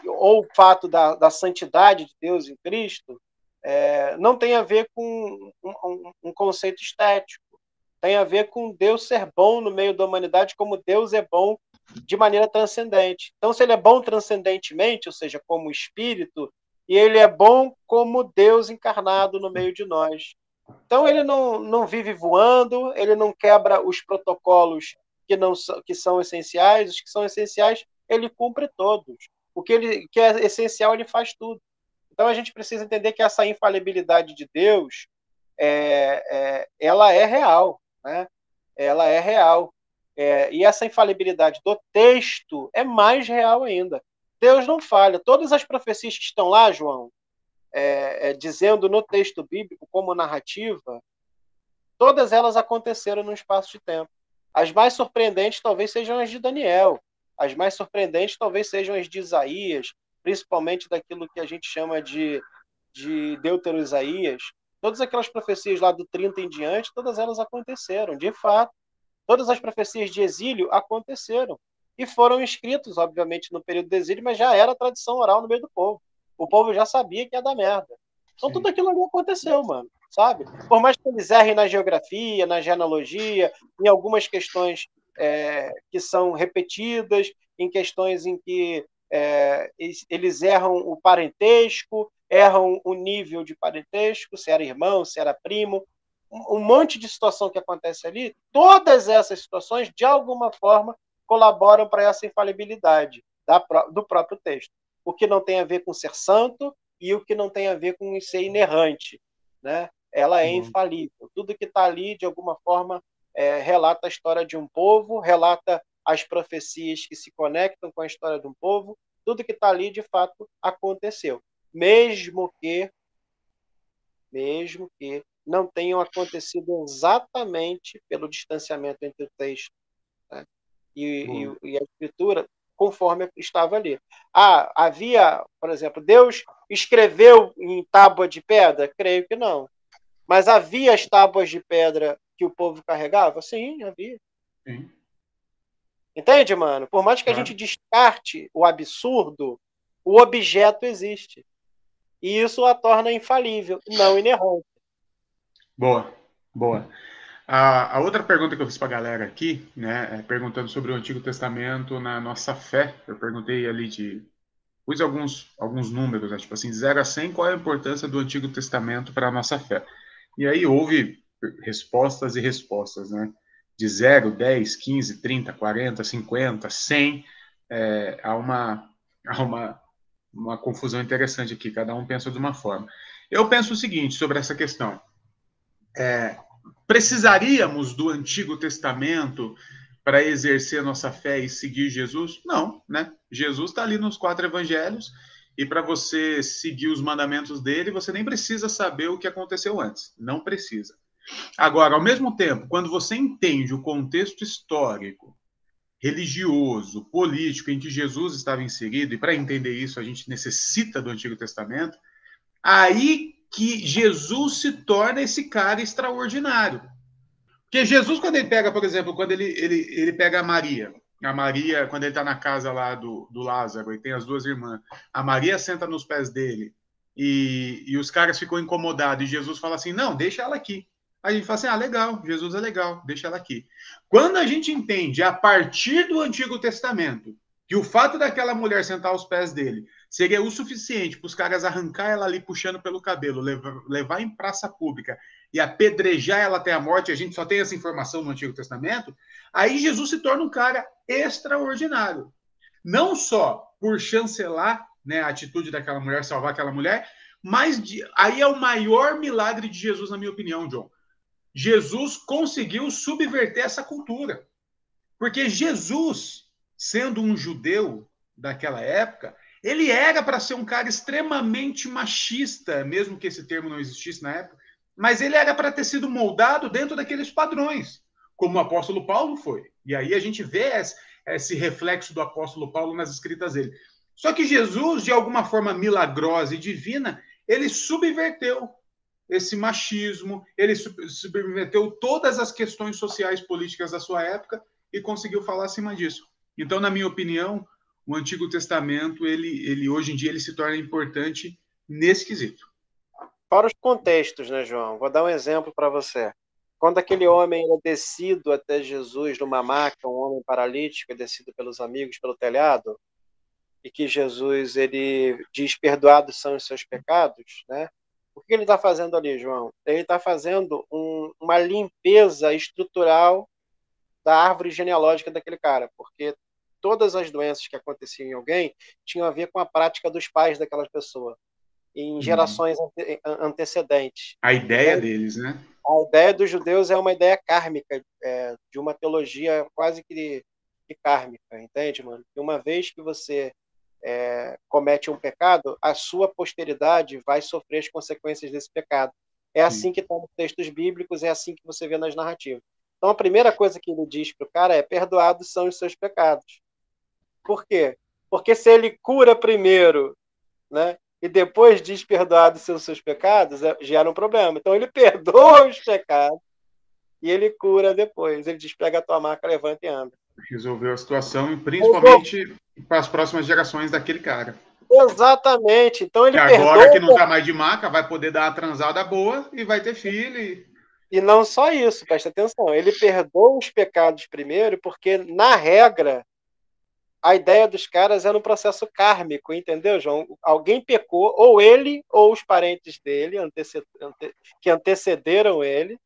ou o fato da, da santidade de Deus em Cristo, é, não tem a ver com um, um, um, conceito estético, tem a ver com Deus ser bom no meio da humanidade, como Deus é bom de maneira transcendente. Então, se ele é bom transcendentemente, ou seja, como espírito, e ele é bom como Deus encarnado no meio de nós. Então, ele não, não vive voando, ele não quebra os protocolos que, não, que são essenciais, os que são essenciais, ele cumpre todos. O que, ele, que é essencial, ele faz tudo. Então a gente precisa entender que essa infalibilidade de Deus, é, é, ela é real, né? Ela é real. É, e essa infalibilidade do texto é mais real ainda. Deus não falha. Todas as profecias que estão lá, João, é, é, dizendo no texto bíblico como narrativa, todas elas aconteceram num espaço de tempo. As mais surpreendentes talvez sejam as de Daniel. As mais surpreendentes talvez sejam as de Isaías, principalmente daquilo que a gente chama de, de Deutero Isaías, todas aquelas profecias lá do 30 em diante, todas elas aconteceram, de fato. Todas as profecias de exílio aconteceram. E foram escritos, obviamente, no período do exílio, mas já era tradição oral no meio do povo. O povo já sabia que ia dar merda. Então Sim. tudo aquilo ali aconteceu, mano, sabe? Por mais que eles errem na geografia, na genealogia, em algumas questões é, que são repetidas, em questões em que é, eles erram o parentesco, erram o nível de parentesco, se era irmão, se era primo, um monte de situação que acontece ali, todas essas situações, de alguma forma, colaboram para essa infalibilidade da, do próprio texto. O que não tem a ver com ser santo e o que não tem a ver com ser inerrante. Né? Ela é uhum. infalível. Tudo que está ali, de alguma forma, é, relata a história de um povo, relata as profecias que se conectam com a história de um povo, tudo que está ali, de fato, aconteceu. Mesmo que, mesmo que não tenham acontecido exatamente pelo distanciamento entre o texto né? e, e, e, a escritura, conforme estava ali. Ah, havia, por exemplo, Deus escreveu em tábua de pedra? Creio que não. Mas havia as tábuas de pedra que o povo carregava? Sim, havia. Sim. Entende, mano? Por mais que a gente descarte o absurdo, o objeto existe. E isso a torna infalível, não inerrante. Boa, boa. A, a outra pergunta que eu fiz para a galera aqui, né, é perguntando sobre o Antigo Testamento na nossa fé, eu perguntei ali de. Pus alguns, alguns números, né, tipo assim, de 0 a 100, qual é a importância do Antigo Testamento para a nossa fé? E aí houve respostas e respostas, né? De 0, 10, 15, 30, 40, 50, 100. É, há uma, há uma, uma confusão interessante aqui, cada um pensa de uma forma. Eu penso o seguinte sobre essa questão é, precisaríamos do Antigo Testamento para exercer nossa fé e seguir Jesus? Não, né? Jesus está ali nos quatro evangelhos e para você seguir os mandamentos dele, você nem precisa saber o que aconteceu antes. Não precisa. Agora, ao mesmo tempo, quando você entende o contexto histórico, religioso, político em que Jesus estava inserido, e para entender isso a gente necessita do Antigo Testamento, aí que Jesus se torna esse cara extraordinário. Porque Jesus, quando ele pega, por exemplo, quando ele, ele, ele pega a Maria, a Maria, quando ele está na casa lá do, do Lázaro e tem as duas irmãs, a Maria senta nos pés dele e, e os caras ficam incomodados e Jesus fala assim: não, deixa ela aqui. Aí a gente fala assim: ah, legal, Jesus é legal, deixa ela aqui. Quando a gente entende a partir do Antigo Testamento que o fato daquela mulher sentar aos pés dele seria o suficiente para os caras arrancar ela ali puxando pelo cabelo, levar, levar em praça pública e apedrejar ela até a morte, a gente só tem essa informação no Antigo Testamento, aí Jesus se torna um cara extraordinário. Não só por chancelar né, a atitude daquela mulher, salvar aquela mulher, mas de, aí é o maior milagre de Jesus, na minha opinião, John. Jesus conseguiu subverter essa cultura. Porque Jesus, sendo um judeu daquela época, ele era para ser um cara extremamente machista, mesmo que esse termo não existisse na época, mas ele era para ter sido moldado dentro daqueles padrões, como o apóstolo Paulo foi. E aí a gente vê esse reflexo do apóstolo Paulo nas escritas dele. Só que Jesus, de alguma forma milagrosa e divina, ele subverteu esse machismo, ele subverteu todas as questões sociais políticas da sua época e conseguiu falar acima disso. Então, na minha opinião, o Antigo Testamento, ele, ele hoje em dia, ele se torna importante nesse quesito. Para os contextos, né, João? Vou dar um exemplo para você. Quando aquele homem é descido até Jesus numa maca, um homem paralítico, é descido pelos amigos pelo telhado, e que Jesus ele diz perdoados são os seus pecados, né? O que ele está fazendo ali, João? Ele está fazendo um, uma limpeza estrutural da árvore genealógica daquele cara, porque todas as doenças que aconteciam em alguém tinham a ver com a prática dos pais daquela pessoa, em uhum. gerações ante antecedentes. A ideia então, deles, né? A ideia dos judeus é uma ideia kármica, é, de uma teologia quase que, que kármica, entende, mano? E uma vez que você é, comete um pecado, a sua posteridade vai sofrer as consequências desse pecado. É assim Sim. que está nos textos bíblicos, é assim que você vê nas narrativas. Então, a primeira coisa que ele diz para o cara é: perdoados são os seus pecados. Por quê? Porque se ele cura primeiro, né, e depois diz perdoados são os seus pecados, é, gera um problema. Então, ele (laughs) perdoa os pecados e ele cura depois. Ele diz: pega a tua marca, levanta e anda. Resolveu a situação, principalmente para as próximas gerações daquele cara. Exatamente. Então ele agora que não está mais de maca, vai poder dar uma transada boa e vai ter filho. E... E não só isso, presta atenção, ele perdoa os pecados primeiro, porque, na regra, a ideia dos caras era um processo kármico, entendeu, João? Alguém pecou, ou ele, ou os parentes dele, anteced... que antecederam ele.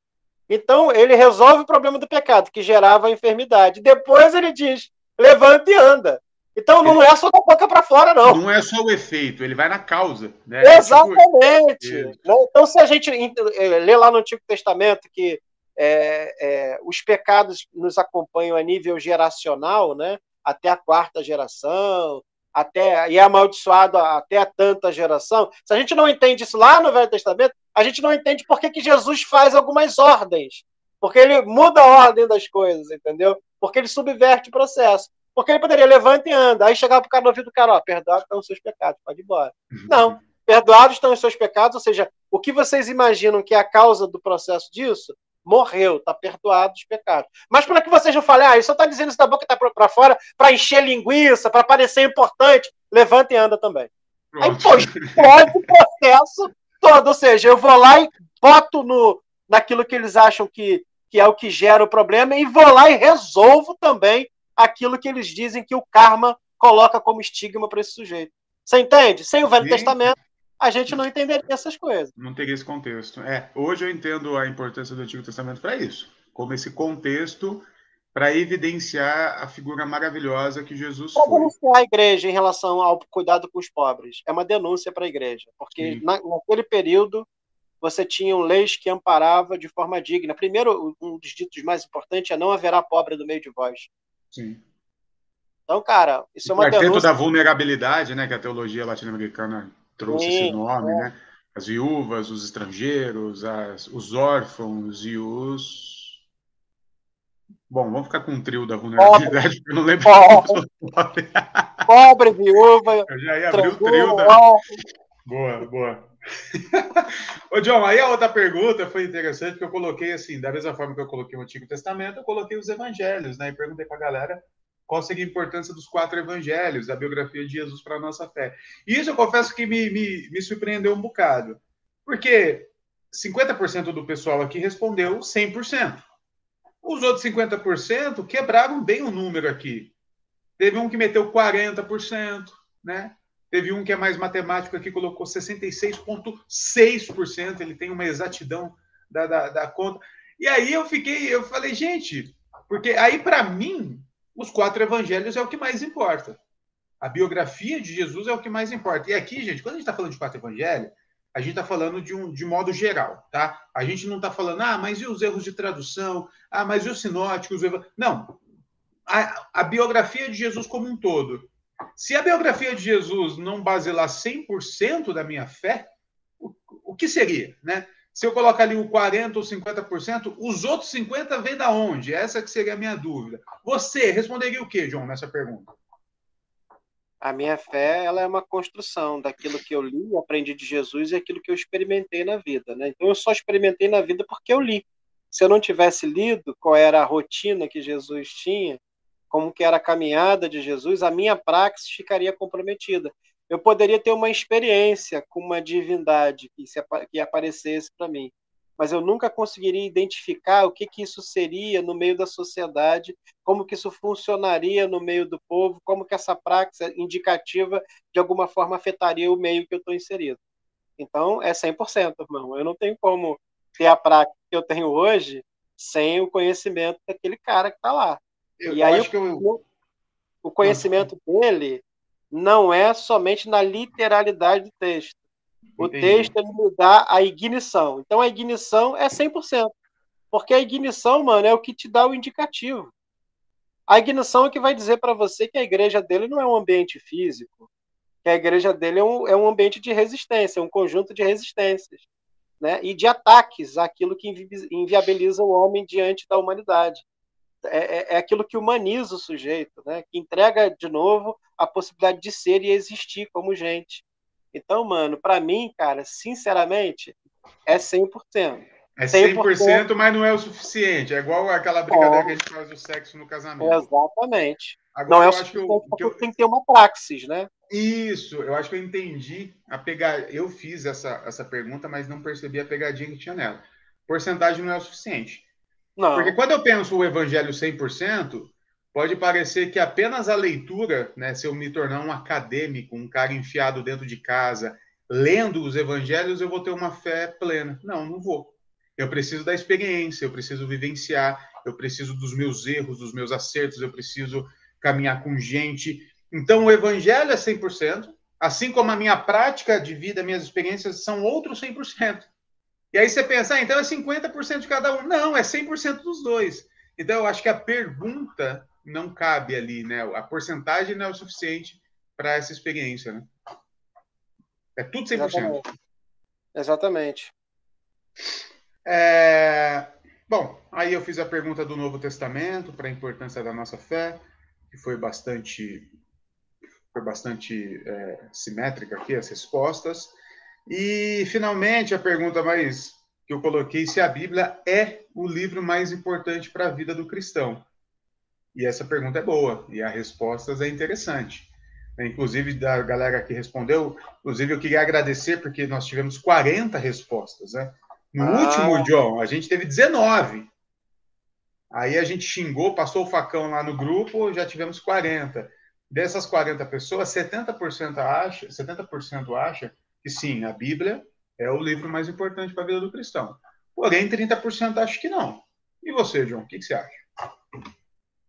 Então, ele resolve o problema do pecado, que gerava a enfermidade. Depois ele diz: levanta e anda. Então, não é só da boca para fora, não. Não é só o efeito, ele vai na causa. Né? Exatamente. Tipo... Então, se a gente eh, lê lá no Antigo Testamento que é, é, os pecados nos acompanham a nível geracional, né? Até a quarta geração, até e é amaldiçoado até a tanta geração. Se a gente não entende isso lá no Velho Testamento, a gente não entende por que, que Jesus faz algumas ordens. Porque ele muda a ordem das coisas, entendeu? Porque ele subverte o processo. Porque ele poderia levantar e anda. Aí chegava para o cara no ouvido do cara, ó, perdoados estão os seus pecados, pode ir embora. Uhum. Não, perdoados estão os seus pecados, ou seja, o que vocês imaginam que é a causa do processo disso morreu, está perdoado os pecados. Mas para que vocês não falem, ah, ele só está dizendo isso da boca tá para fora para encher linguiça, para parecer importante, levanta e anda também. Pronto. Aí, pô, explode o processo todo. Ou seja, eu vou lá e boto no, naquilo que eles acham que, que é o que gera o problema e vou lá e resolvo também aquilo que eles dizem que o karma coloca como estigma para esse sujeito. Você entende? Sem o Velho Sim. Testamento, a gente não entenderia essas coisas. Não teria esse contexto. É, hoje eu entendo a importância do Antigo Testamento para isso, como esse contexto para evidenciar a figura maravilhosa que Jesus pra foi. denunciar a igreja em relação ao cuidado com os pobres. É uma denúncia para a igreja, porque na, naquele período você tinha leis que amparava de forma digna. Primeiro, um dos ditos mais importantes é não haverá pobre no meio de vós. Sim. Então, cara, isso é uma denúncia. da vulnerabilidade, né, que a teologia latino-americana trouxe Sim, esse nome, é. né? As viúvas, os estrangeiros, as, os órfãos e os. Bom, vamos ficar com um trio da vulnerabilidade, porque eu não lembro. Pobre, (laughs) Pobre viúva. (laughs) Eu já ia abrir o trio da. Boa, boa. (laughs) Ô, John, aí a outra pergunta foi interessante, porque eu coloquei assim, da mesma forma que eu coloquei o Antigo Testamento, eu coloquei os evangelhos, né? E perguntei para a galera qual seria a importância dos quatro evangelhos, da biografia de Jesus para a nossa fé. E isso eu confesso que me, me, me surpreendeu um bocado, porque 50% do pessoal aqui respondeu 100%. Os outros 50% quebraram bem o número aqui. Teve um que meteu 40%, né? Teve um que é mais matemático aqui, colocou 66,6%. Ele tem uma exatidão da, da, da conta. E aí eu fiquei, eu falei, gente, porque aí para mim os quatro evangelhos é o que mais importa. A biografia de Jesus é o que mais importa. E aqui, gente, quando a gente está falando de quatro evangelhos, a gente está falando de, um, de modo geral, tá? A gente não está falando, ah, mas e os erros de tradução? Ah, mas e os sinóticos? Não. A, a, biografia de Jesus como um todo. Se a biografia de Jesus não basear 100% da minha fé, o, o que seria, né? Se eu colocar ali o 40% ou 50%, os outros 50% vêm da onde? Essa que seria a minha dúvida. Você responderia o que, João, nessa pergunta? A minha fé ela é uma construção daquilo que eu li, aprendi de Jesus e aquilo que eu experimentei na vida. Né? Então eu só experimentei na vida porque eu li. Se eu não tivesse lido qual era a rotina que Jesus tinha, como que era a caminhada de Jesus, a minha praxis ficaria comprometida eu poderia ter uma experiência com uma divindade que, se, que aparecesse para mim, mas eu nunca conseguiria identificar o que, que isso seria no meio da sociedade, como que isso funcionaria no meio do povo, como que essa prática indicativa de alguma forma afetaria o meio que eu estou inserido. Então, é 100%, irmão. Eu não tenho como ter a prática que eu tenho hoje sem o conhecimento daquele cara que está lá. Eu, e aí, o, eu... o conhecimento dele não é somente na literalidade do texto. O Entendi. texto ele me dá a ignição. Então a ignição é 100%. Porque a ignição, mano, é o que te dá o indicativo. A ignição é que vai dizer para você que a igreja dele não é um ambiente físico, que a igreja dele é um, é um ambiente de resistência, um conjunto de resistências, né? E de ataques àquilo que inviabiliza o homem diante da humanidade. É, é, é aquilo que humaniza o sujeito, né? Que entrega de novo a possibilidade de ser e existir como gente. Então, mano, para mim, cara, sinceramente, é 100%. É 100%, 100%, mas não é o suficiente. É igual aquela brincadeira é. que a gente faz do sexo no casamento. Exatamente. Agora, não é o suficiente, eu, porque eu... tem que ter uma praxis, né? Isso, eu acho que eu entendi a pegar. Eu fiz essa, essa pergunta, mas não percebi a pegadinha que tinha nela. Porcentagem não é o suficiente. Não. Porque quando eu penso o evangelho 100%, pode parecer que apenas a leitura, né, se eu me tornar um acadêmico, um cara enfiado dentro de casa, lendo os evangelhos, eu vou ter uma fé plena. Não, não vou. Eu preciso da experiência, eu preciso vivenciar, eu preciso dos meus erros, dos meus acertos, eu preciso caminhar com gente. Então, o evangelho é 100%, assim como a minha prática de vida, minhas experiências são outros 100%. E aí você pensa, ah, então é 50% de cada um. Não, é 100% dos dois. Então, eu acho que a pergunta não cabe ali, né? A porcentagem não é o suficiente para essa experiência, né? É tudo 100%. Exatamente. Exatamente. É... Bom, aí eu fiz a pergunta do Novo Testamento para a importância da nossa fé, que foi bastante, foi bastante é, simétrica aqui as respostas. E finalmente a pergunta mais que eu coloquei se a Bíblia é o livro mais importante para a vida do cristão. E essa pergunta é boa e a resposta é interessante. Inclusive, da galera que respondeu, inclusive eu queria agradecer porque nós tivemos 40 respostas, né? No ah. último, John, a gente teve 19. Aí a gente xingou, passou o facão lá no grupo, já tivemos 40. Dessas 40 pessoas, 70% acha, 70% acha que sim, a Bíblia é o livro mais importante para a vida do cristão. Porém, 30% acha que não. E você, João, o que, que você acha?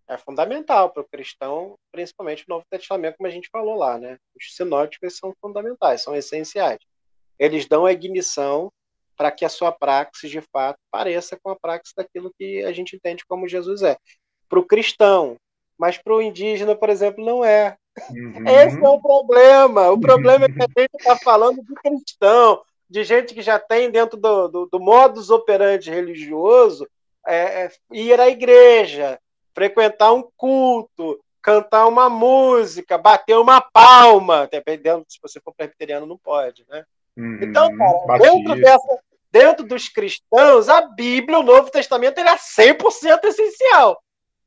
É fundamental para o cristão, principalmente o Novo Testamento, como a gente falou lá, né? Os sinóticos são fundamentais, são essenciais. Eles dão a ignição para que a sua praxis, de fato, pareça com a praxis daquilo que a gente entende como Jesus é. Para o cristão, mas para o indígena, por exemplo, não é. Uhum. Esse é o problema. O problema é que a (laughs) gente está falando de cristão, de gente que já tem dentro do, do, do modus operandi religioso é, é, ir à igreja, frequentar um culto, cantar uma música, bater uma palma, dependendo se você for presbiteriano, não pode, né? Uhum, então, cara, dentro, dessa, dentro dos cristãos, a Bíblia, o Novo Testamento, ele é 100% essencial.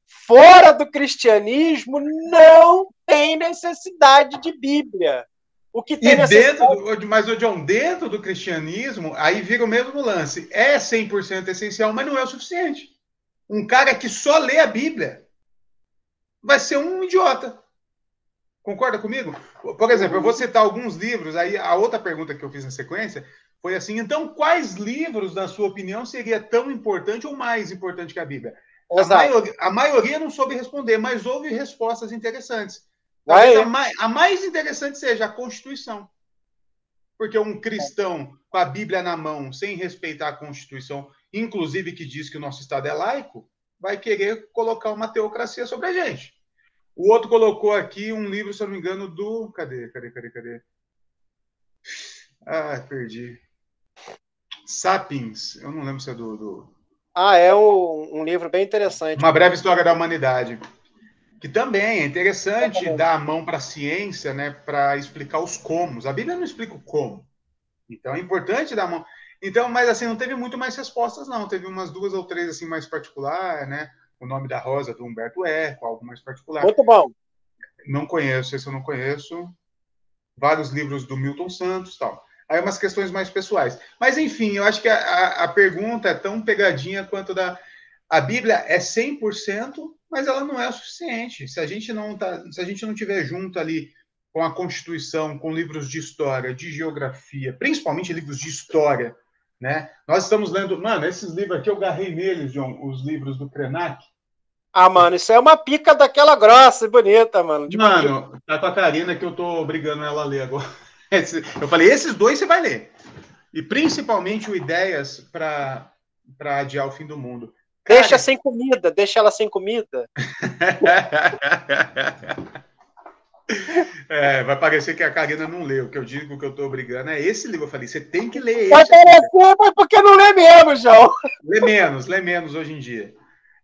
Fora do cristianismo, não tem necessidade de Bíblia. O que tem e necessidade... dentro, mas, John, dentro do cristianismo, aí vira o mesmo lance. É 100% essencial, mas não é o suficiente. Um cara que só lê a Bíblia vai ser um idiota. Concorda comigo? Por exemplo, eu vou citar alguns livros, aí a outra pergunta que eu fiz na sequência foi assim: então, quais livros, na sua opinião, seria tão importante ou mais importante que a Bíblia? A maioria, a maioria, não soube responder, mas houve respostas interessantes. Talvez a mais, a mais interessante seja a Constituição. Porque um cristão com a Bíblia na mão, sem respeitar a Constituição, inclusive que diz que o nosso Estado é laico, vai querer colocar uma teocracia sobre a gente. O outro colocou aqui um livro, se eu não me engano, do. Cadê, cadê, cadê, cadê? Ah, perdi. Sapiens, eu não lembro se é do. do... Ah, é um, um, livro bem interessante. Uma breve história da humanidade. Que também é interessante é dar a mão para a ciência, né, para explicar os comos. A Bíblia não explica o como. Então é importante dar a mão. Então, mas assim, não teve muito mais respostas, não. Teve umas duas ou três assim mais particular, né? O nome da Rosa do Humberto Eco, algo mais particular. Muito bom. Não conheço, esse eu não conheço. Vários livros do Milton Santos, tal. Aí umas questões mais pessoais. Mas enfim, eu acho que a, a, pergunta é tão pegadinha quanto da a Bíblia é 100%, mas ela não é o suficiente. Se a gente não tá, se a gente não tiver junto ali com a Constituição, com livros de história, de geografia, principalmente livros de história, né? Nós estamos lendo, mano, esses livros aqui eu garrei neles, John, os livros do Krenak. Ah, mano, isso é uma pica daquela grossa e bonita, mano. mano, tá com a Karina que eu tô obrigando ela a ler agora. Eu falei, esses dois você vai ler. E principalmente o Ideias para adiar o fim do mundo. Cara... Deixa sem comida, deixa ela sem comida. (laughs) É, vai parecer que a Karina não leu. O que eu digo que eu estou brigando é esse livro. Eu falei, você tem que ler esse. Vai parecer, mas porque não lê mesmo, João? Lê menos, lê menos hoje em dia.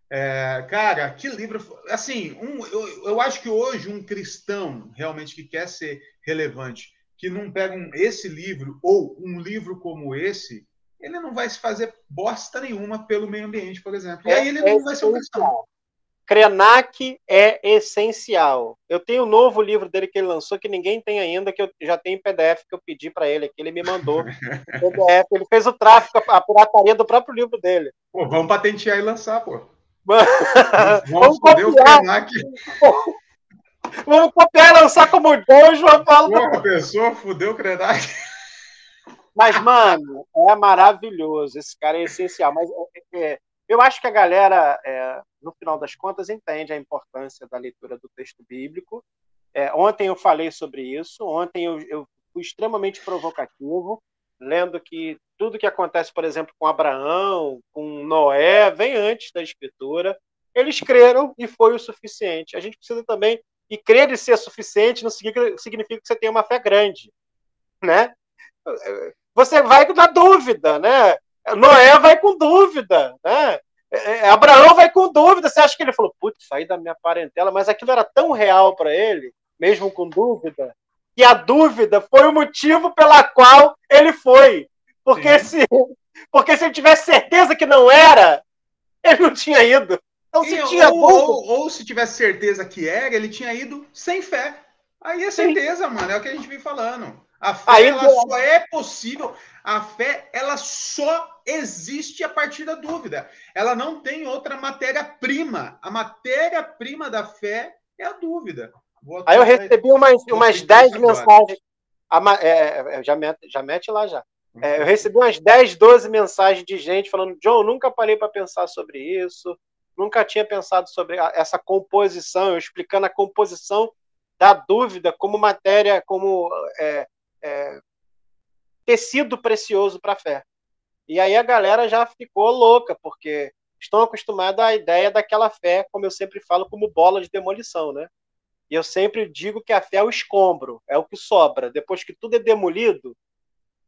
É, cara, que livro. Assim, um, eu, eu acho que hoje um cristão realmente que quer ser relevante, que não pega um, esse livro ou um livro como esse, ele não vai se fazer bosta nenhuma pelo meio ambiente, por exemplo. E aí ele não vai ser um cristão. Krenak é essencial. Eu tenho um novo livro dele que ele lançou que ninguém tem ainda, que eu já tenho em PDF que eu pedi para ele, que ele me mandou. (laughs) PDF, ele fez o tráfico, a pirataria do próprio livro dele. Pô, vamos patentear e lançar, pô. (laughs) Vamos copiar. Vamos copiar e lançar como o João João Paulo. Porra, a pessoa fudeu o Krenak. Mas, mano, é maravilhoso. Esse cara é essencial. Mas é, é, eu acho que a galera, é, no final das contas, entende a importância da leitura do texto bíblico. É, ontem eu falei sobre isso. Ontem eu, eu fui extremamente provocativo, lendo que tudo que acontece, por exemplo, com Abraão, com Noé, vem antes da Escritura. Eles creram e foi o suficiente. A gente precisa também. E crer e ser suficiente não significa que você tenha uma fé grande, né? Você vai na dúvida, né? Noé vai com dúvida, né? É, é, Abraão vai com dúvida. Você acha que ele falou, putz, saí da minha parentela, mas aquilo era tão real para ele, mesmo com dúvida, que a dúvida foi o motivo pela qual ele foi. Porque se, porque se ele tivesse certeza que não era, ele não tinha ido. Então, se e, tinha ou, ou, ou, se tivesse certeza que era, ele tinha ido sem fé. Aí é certeza, Sim. mano. É o que a gente vem falando. A fé Aí, ela só é possível. A fé ela só existe a partir da dúvida. Ela não tem outra matéria-prima. A matéria-prima da fé é a dúvida. Aí eu recebi umas, umas 10 mensagens. É, é, é, já, mete, já mete lá já. É, eu recebi umas 10, 12 mensagens de gente falando: John, nunca parei para pensar sobre isso, nunca tinha pensado sobre essa composição, eu explicando a composição da dúvida como matéria, como é, é, tecido precioso para a fé. E aí a galera já ficou louca, porque estão acostumados à ideia daquela fé, como eu sempre falo, como bola de demolição, né? E eu sempre digo que a fé é o escombro, é o que sobra. Depois que tudo é demolido,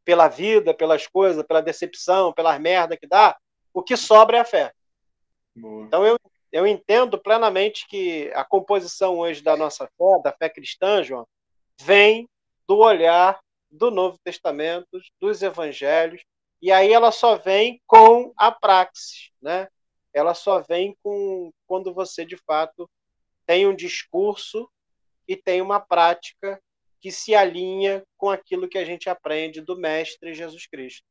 pela vida, pelas coisas, pela decepção, pelas merda que dá, o que sobra é a fé. Boa. Então eu, eu entendo plenamente que a composição hoje da nossa fé, da fé cristã, João, vem do olhar do Novo Testamento, dos evangelhos, e aí ela só vem com a praxis, né? Ela só vem com quando você de fato tem um discurso e tem uma prática que se alinha com aquilo que a gente aprende do mestre Jesus Cristo.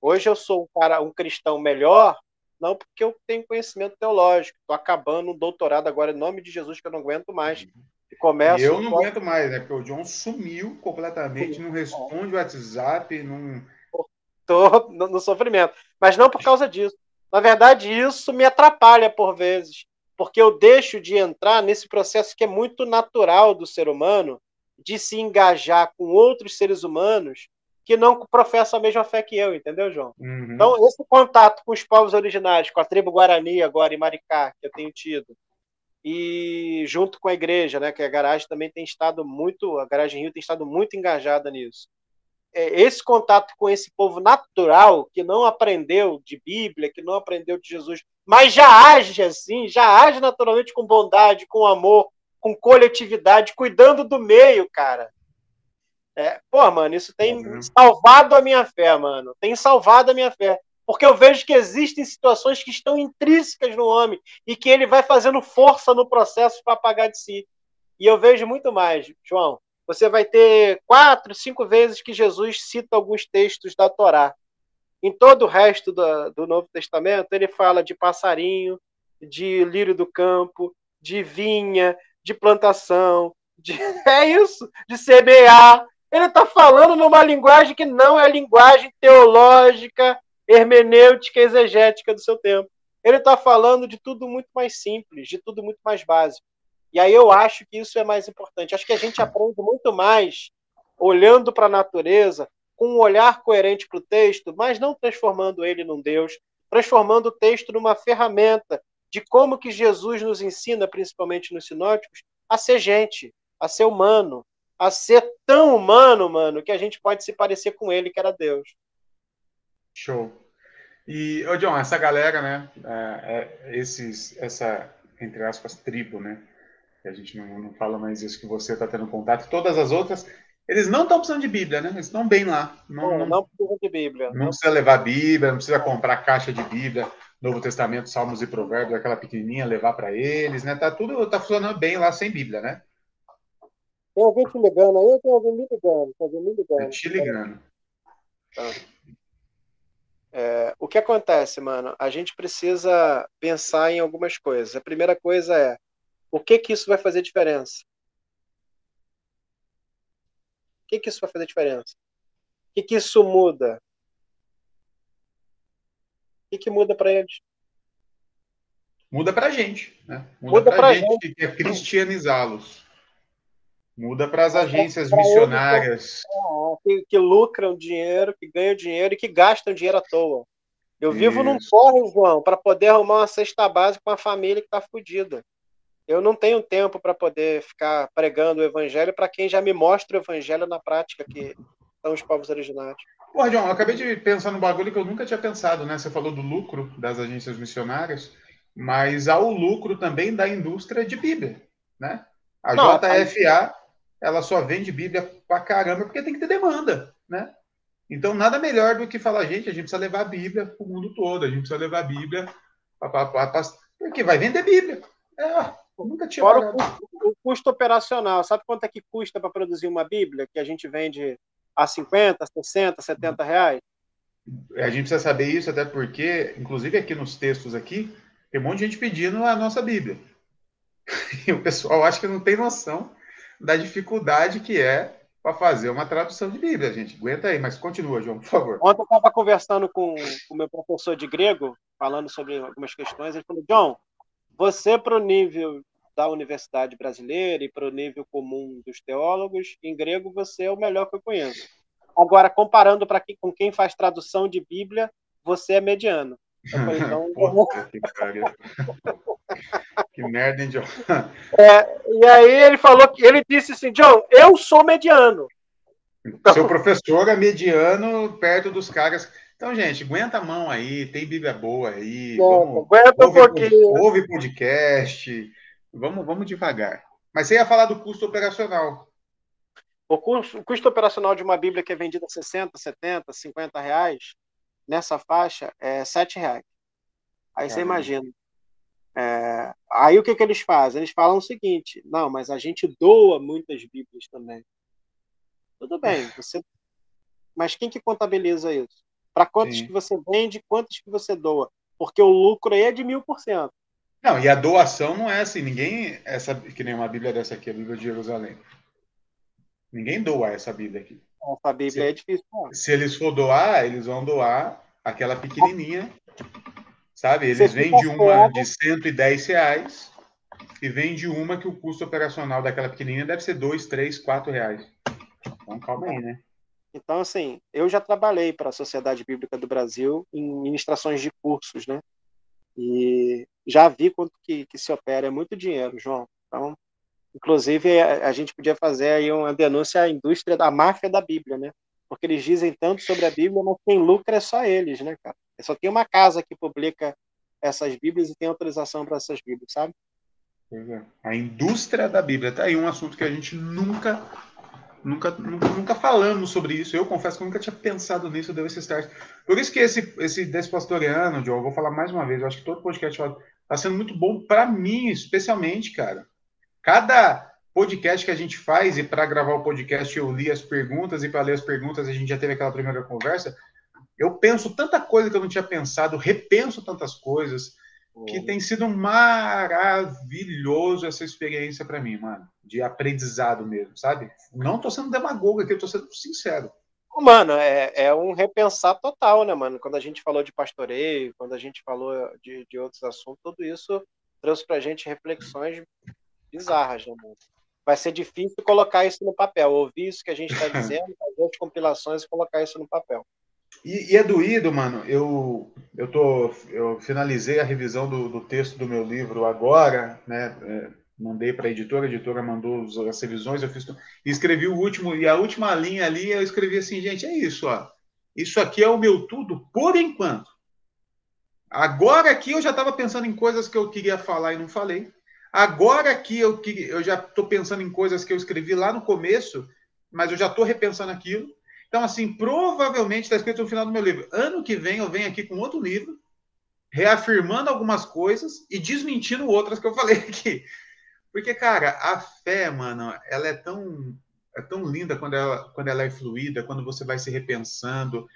Hoje eu sou um cara, um cristão melhor, não porque eu tenho conhecimento teológico. Estou acabando um doutorado agora em nome de Jesus que eu não aguento mais. Uhum. E começo. E eu não aguento mais, né? Porque o John sumiu completamente, não responde o WhatsApp, não. Estou no sofrimento, mas não por causa disso. Na verdade, isso me atrapalha por vezes, porque eu deixo de entrar nesse processo que é muito natural do ser humano, de se engajar com outros seres humanos que não professam a mesma fé que eu, entendeu, João? Uhum. Então, esse contato com os povos originários, com a tribo Guarani agora em Maricá, que eu tenho tido, e junto com a igreja, né, que a garagem também tem estado muito, a garagem Rio tem estado muito engajada nisso. É, esse contato com esse povo natural, que não aprendeu de Bíblia, que não aprendeu de Jesus, mas já age assim, já age naturalmente com bondade, com amor, com coletividade, cuidando do meio, cara. É, pô, mano, isso tem uhum. salvado a minha fé, mano. Tem salvado a minha fé. Porque eu vejo que existem situações que estão intrínsecas no homem e que ele vai fazendo força no processo para apagar de si. E eu vejo muito mais, João. Você vai ter quatro, cinco vezes que Jesus cita alguns textos da Torá. Em todo o resto do, do Novo Testamento, ele fala de passarinho, de lírio do campo, de vinha, de plantação, de... (laughs) é isso, de semear. Ele está falando numa linguagem que não é a linguagem teológica, hermenêutica, exegética do seu tempo. Ele está falando de tudo muito mais simples, de tudo muito mais básico. E aí eu acho que isso é mais importante. Acho que a gente aprende muito mais olhando para a natureza, com um olhar coerente para o texto, mas não transformando ele num Deus, transformando o texto numa ferramenta de como que Jesus nos ensina, principalmente nos sinóticos, a ser gente, a ser humano, a ser tão humano, mano, que a gente pode se parecer com ele, que era Deus. Show. E, ô John, essa galera, né, é, é, esses, essa, entre aspas, tribo, né, que a gente não, não fala mais isso que você está tendo contato, todas as outras, eles não estão precisando de Bíblia, né? Eles estão bem lá. Não, não, não precisa de Bíblia. Não, não precisa levar Bíblia, não precisa comprar caixa de Bíblia. Novo Testamento, Salmos e Provérbios, aquela pequenininha, levar para eles, né? Tá tudo tá funcionando bem lá sem Bíblia, né? Tem alguém te ligando aí? Tem alguém me ligando? Tem alguém me ligando? te ligando. Tá. É, o que acontece, mano? A gente precisa pensar em algumas coisas. A primeira coisa é o que que isso vai fazer diferença? O que que isso vai fazer diferença? O que que isso muda? O que que muda para eles? Muda para a gente, né? Muda, muda para a gente, gente que é cristianizá-los. Muda para as agências missionárias. Que, que, lucram dinheiro, que ganham dinheiro e que gastam dinheiro à toa. Eu Isso. vivo num corre, João, para poder arrumar uma cesta básica para uma família que está fodida. Eu não tenho tempo para poder ficar pregando o evangelho para quem já me mostra o evangelho na prática, que são os povos originários. Pô, João, eu acabei de pensar no bagulho que eu nunca tinha pensado, né? Você falou do lucro das agências missionárias, mas há o lucro também da indústria de Bíblia, né? A não, JFA, ela só vende Bíblia pra caramba porque tem que ter demanda, né? Então, nada melhor do que falar, gente, a gente precisa levar a Bíblia para o mundo todo, a gente precisa levar a Bíblia para. Porque vai vender Bíblia. É, nunca tinha Fora o custo, o custo, operacional. Sabe quanto é que custa para produzir uma Bíblia que a gente vende a 50, 60, 70 reais? A gente precisa saber isso, até porque, inclusive aqui nos textos aqui, tem um monte de gente pedindo a nossa Bíblia. (laughs) E o pessoal acha que não tem noção da dificuldade que é para fazer uma tradução de Bíblia, gente. Aguenta aí, mas continua, João, por favor. Ontem eu estava conversando com o meu professor de grego, falando sobre algumas questões. Ele falou: John, você, para o nível da universidade brasileira e para o nível comum dos teólogos, em grego você é o melhor que eu conheço. Agora, comparando para quem, com quem faz tradução de Bíblia, você é mediano. Falei, (laughs) então, que, (laughs) (laughs) que merda, hein, John? É, e aí ele falou que ele disse assim, John, eu sou mediano. Seu professor é mediano perto dos caras. Então, gente, aguenta a mão aí, tem Bíblia boa aí. vamos, aguenta ouve, um pouquinho. Ouve podcast. Vamos, vamos devagar. Mas você ia falar do custo operacional. O custo, o custo operacional de uma Bíblia que é vendida a 60, 70, 50 reais, nessa faixa, é 7 reais. Aí você imagina. É, aí o que, que eles fazem? Eles falam o seguinte: não, mas a gente doa muitas Bíblias também. Tudo bem, (laughs) você. Mas quem que contabiliza isso? Para quantos Sim. que você vende, quantos que você doa? Porque o lucro aí é de mil por cento. Não, e a doação não é assim, ninguém. Essa, que nem uma Bíblia dessa aqui, a Bíblia de Jerusalém. Ninguém doa essa Bíblia aqui. Essa Bíblia se, é difícil. Não. Se eles for doar, eles vão doar aquela pequenininha, sabe? Eles vendem uma de 110 reais e vende uma que o custo operacional daquela pequenininha deve ser 2, 3, 4 reais. Então, calma aí, né? Então, assim, eu já trabalhei para a Sociedade Bíblica do Brasil em ministrações de cursos, né? E já vi quanto que, que se opera. É muito dinheiro, João. Então, inclusive, a, a gente podia fazer aí uma denúncia à indústria da máfia da Bíblia, né? Porque eles dizem tanto sobre a Bíblia, mas quem lucra é só eles, né, cara? Só tem uma casa que publica essas Bíblias e tem autorização para essas Bíblias, sabe? É. A indústria da Bíblia. Tá aí um assunto que a gente nunca Nunca, nunca, nunca, falamos sobre isso. Eu confesso que eu nunca tinha pensado nisso, deu esse start. Por isso que esse, esse despastoriano, Joe, eu vou falar mais uma vez, eu acho que todo podcast está sendo muito bom para mim, especialmente, cara. Cada podcast que a gente faz, e para gravar o podcast eu li as perguntas, e para ler as perguntas a gente já teve aquela primeira conversa, eu penso tanta coisa que eu não tinha pensado, repenso tantas coisas, que tem sido maravilhoso essa experiência para mim, mano, de aprendizado mesmo, sabe? Não tô sendo demagogo aqui, eu tô sendo sincero. Mano, é, é um repensar total, né, mano? Quando a gente falou de pastoreio, quando a gente falou de, de outros assuntos, tudo isso trouxe pra gente reflexões bizarras, né, mano? Vai ser difícil colocar isso no papel, ouvir isso que a gente está (laughs) dizendo, fazer as compilações e colocar isso no papel. E, e, é doído, mano. Eu, eu, tô, eu finalizei a revisão do, do texto do meu livro agora, né? É, mandei para a editora, a editora mandou as revisões, eu fiz e escrevi o último e a última linha ali eu escrevi assim, gente, é isso, ó. Isso aqui é o meu tudo por enquanto. Agora aqui eu já estava pensando em coisas que eu queria falar e não falei. Agora aqui eu, eu já estou pensando em coisas que eu escrevi lá no começo, mas eu já estou repensando aquilo. Então, assim, provavelmente está escrito no final do meu livro. Ano que vem eu venho aqui com outro livro, reafirmando algumas coisas e desmentindo outras que eu falei aqui. Porque, cara, a fé, mano, ela é tão. é tão linda quando ela, quando ela é fluida, quando você vai se repensando,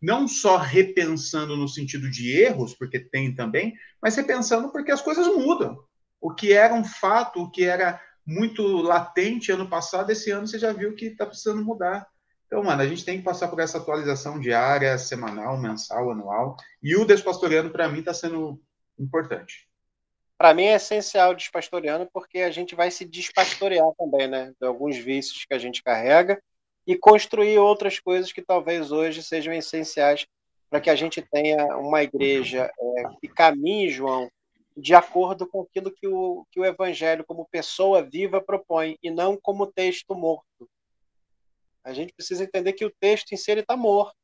não só repensando no sentido de erros, porque tem também, mas repensando porque as coisas mudam. O que era um fato, o que era muito latente ano passado, esse ano você já viu que está precisando mudar. Então, mano, a gente tem que passar por essa atualização diária, semanal, mensal, anual. E o Despastoreando, para mim, está sendo importante. Para mim é essencial o Despastoreando, porque a gente vai se despastorear também, né? De alguns vícios que a gente carrega e construir outras coisas que talvez hoje sejam essenciais para que a gente tenha uma igreja é, que caminhe, João, de acordo com aquilo que o, que o Evangelho, como pessoa viva, propõe, e não como texto morto. A gente precisa entender que o texto em si está morto.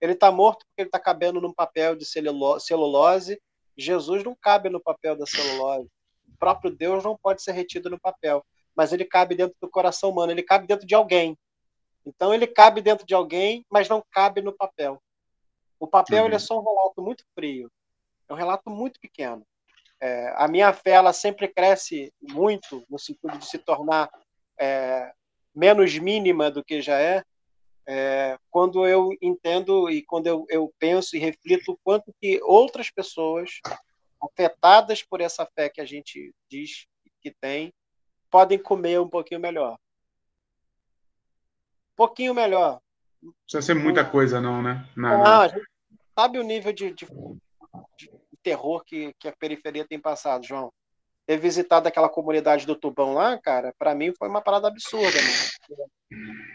Ele está morto porque ele está cabendo num papel de celulose. Jesus não cabe no papel da celulose. O próprio Deus não pode ser retido no papel, mas ele cabe dentro do coração humano, ele cabe dentro de alguém. Então ele cabe dentro de alguém, mas não cabe no papel. O papel uhum. ele é só um relato muito frio, é um relato muito pequeno. É, a minha fé ela sempre cresce muito no sentido de se tornar é, menos mínima do que já é, é, quando eu entendo e quando eu, eu penso e reflito quanto que outras pessoas afetadas por essa fé que a gente diz que tem podem comer um pouquinho melhor. Um pouquinho melhor. Não precisa ser muita coisa, não, né? Não, não. sabe o nível de, de, de terror que, que a periferia tem passado, João. Ter visitado aquela comunidade do Tubão lá, cara, para mim foi uma parada absurda. Mano.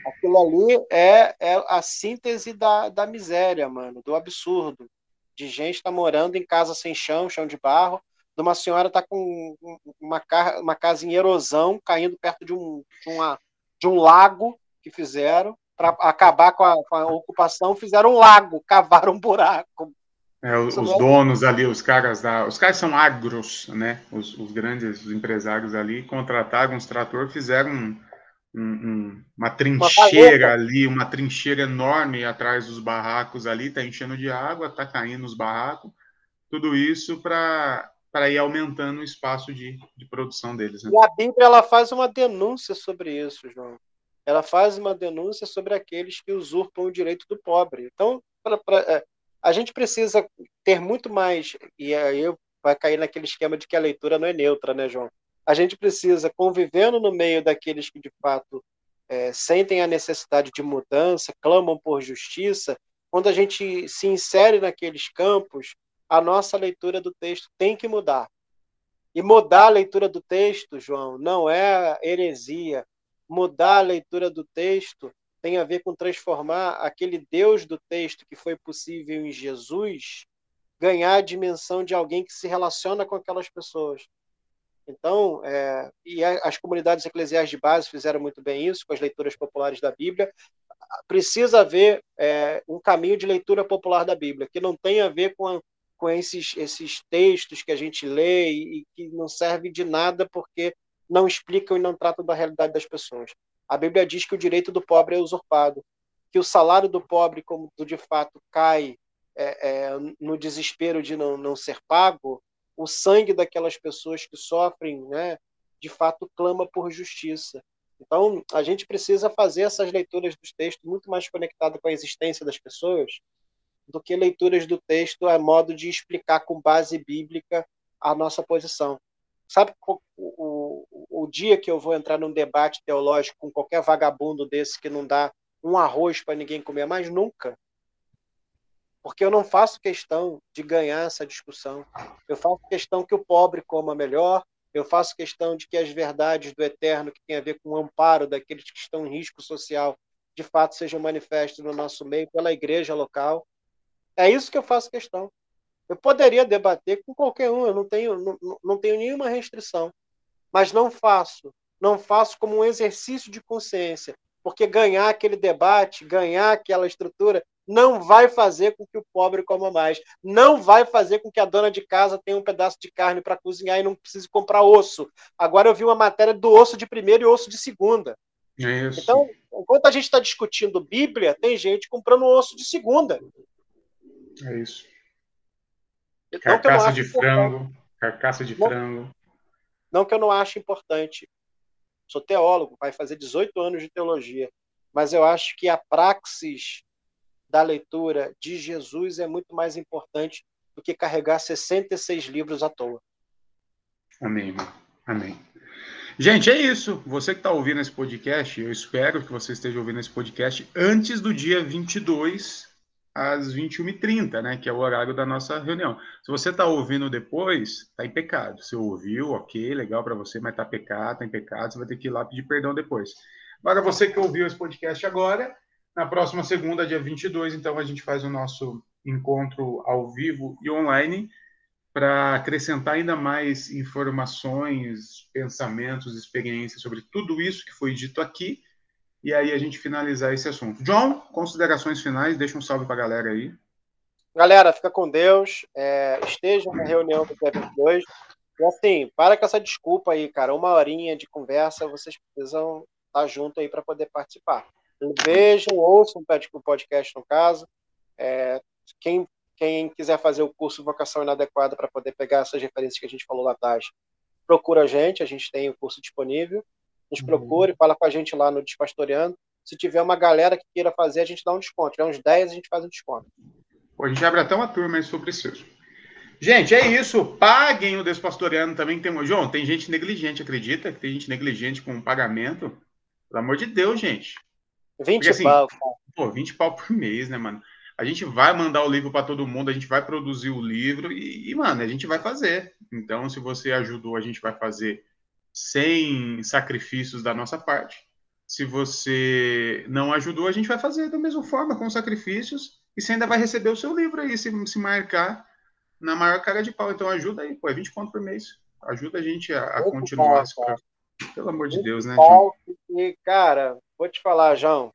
Aquilo ali é, é a síntese da, da miséria, mano, do absurdo. De gente tá morando em casa sem chão, chão de barro, de uma senhora tá com uma, uma casa em erosão, caindo perto de um, de uma, de um lago que fizeram para acabar com a, com a, ocupação, fizeram um lago, cavaram um buraco, é, os, donos ali, os caras da. Os caras são agros, né? Os, os grandes os empresários ali contrataram uns trator, fizeram um, um, uma trincheira uma ali, uma trincheira enorme atrás dos barracos ali, tá enchendo de água, tá caindo os barracos, tudo isso para para ir aumentando o espaço de, de produção deles. Né? E a Bíblia ela faz uma denúncia sobre isso, João. Ela faz uma denúncia sobre aqueles que usurpam o direito do pobre. Então, pra, pra, é, a gente precisa ter muito mais, e aí vai cair naquele esquema de que a leitura não é neutra, né, João? A gente precisa, convivendo no meio daqueles que de fato é, sentem a necessidade de mudança, clamam por justiça, quando a gente se insere naqueles campos, a nossa leitura do texto tem que mudar. E mudar a leitura do texto, João, não é heresia. Mudar a leitura do texto tem a ver com transformar aquele Deus do texto que foi possível em Jesus ganhar a dimensão de alguém que se relaciona com aquelas pessoas. Então, é, e as comunidades eclesiais de base fizeram muito bem isso com as leituras populares da Bíblia. Precisa haver é, um caminho de leitura popular da Bíblia, que não tem a ver com, a, com esses, esses textos que a gente lê e, e que não servem de nada porque não explicam e não tratam da realidade das pessoas. A Bíblia diz que o direito do pobre é usurpado, que o salário do pobre, como de fato cai é, é, no desespero de não, não ser pago, o sangue daquelas pessoas que sofrem, né, de fato clama por justiça. Então, a gente precisa fazer essas leituras dos textos muito mais conectadas com a existência das pessoas do que leituras do texto a modo de explicar com base bíblica a nossa posição. Sabe o, o, o dia que eu vou entrar num debate teológico com qualquer vagabundo desse que não dá um arroz para ninguém comer mais? Nunca. Porque eu não faço questão de ganhar essa discussão. Eu faço questão que o pobre coma melhor, eu faço questão de que as verdades do eterno, que tem a ver com o amparo daqueles que estão em risco social, de fato sejam manifestas no nosso meio pela igreja local. É isso que eu faço questão. Eu poderia debater com qualquer um, eu não tenho, não, não tenho nenhuma restrição, mas não faço. Não faço como um exercício de consciência, porque ganhar aquele debate, ganhar aquela estrutura, não vai fazer com que o pobre coma mais, não vai fazer com que a dona de casa tenha um pedaço de carne para cozinhar e não precise comprar osso. Agora eu vi uma matéria do osso de primeira e osso de segunda. É então, enquanto a gente está discutindo Bíblia, tem gente comprando osso de segunda. É isso. Carcaça de frango, carcaça de não, frango. Não que eu não ache importante, sou teólogo, vai fazer 18 anos de teologia, mas eu acho que a praxis da leitura de Jesus é muito mais importante do que carregar 66 livros à toa. Amém, irmão. Amém. Gente, é isso. Você que está ouvindo esse podcast, eu espero que você esteja ouvindo esse podcast antes do dia 22, às 21h30, né? Que é o horário da nossa reunião. Se você está ouvindo depois, está em pecado. Você ouviu, ok, legal para você, mas está pecado, está em pecado, você vai ter que ir lá pedir perdão depois. Agora, você que ouviu esse podcast agora, na próxima segunda, dia 22, então, a gente faz o nosso encontro ao vivo e online para acrescentar ainda mais informações, pensamentos, experiências sobre tudo isso que foi dito aqui e aí a gente finalizar esse assunto. John, considerações finais, deixa um salve para a galera aí. Galera, fica com Deus, é, esteja na reunião do dia 22. E assim, para com essa desculpa aí, cara, uma horinha de conversa, vocês precisam estar junto aí para poder participar. Vejam, ouçam o podcast no caso. É, quem quem quiser fazer o curso Vocação Inadequada para poder pegar essas referências que a gente falou lá atrás, procura a gente, a gente tem o curso disponível. Nos uhum. procure, fala com a gente lá no Despastoreando. Se tiver uma galera que queira fazer, a gente dá um desconto. Se tiver uns 10, a gente faz um desconto. Pô, a gente abre até uma turma aí sobre isso. Gente, é isso. Paguem o Despastoreando também. Tem... João, tem gente negligente, acredita? Que tem gente negligente com pagamento? Pelo amor de Deus, gente. 20 Porque, assim, pau, cara. Pô, 20 pau por mês, né, mano? a gente vai mandar o livro para todo mundo, a gente vai produzir o livro e, e, mano, a gente vai fazer. Então, se você ajudou, a gente vai fazer sem sacrifícios da nossa parte. Se você não ajudou, a gente vai fazer da mesma forma, com sacrifícios, e você ainda vai receber o seu livro aí, se, se marcar na maior cara de pau. Então, ajuda aí, pô, é 20 pontos por mês. Ajuda a gente a, a continuar. Bom, Pelo amor de Deus, né? Pau, e, cara, vou te falar, João,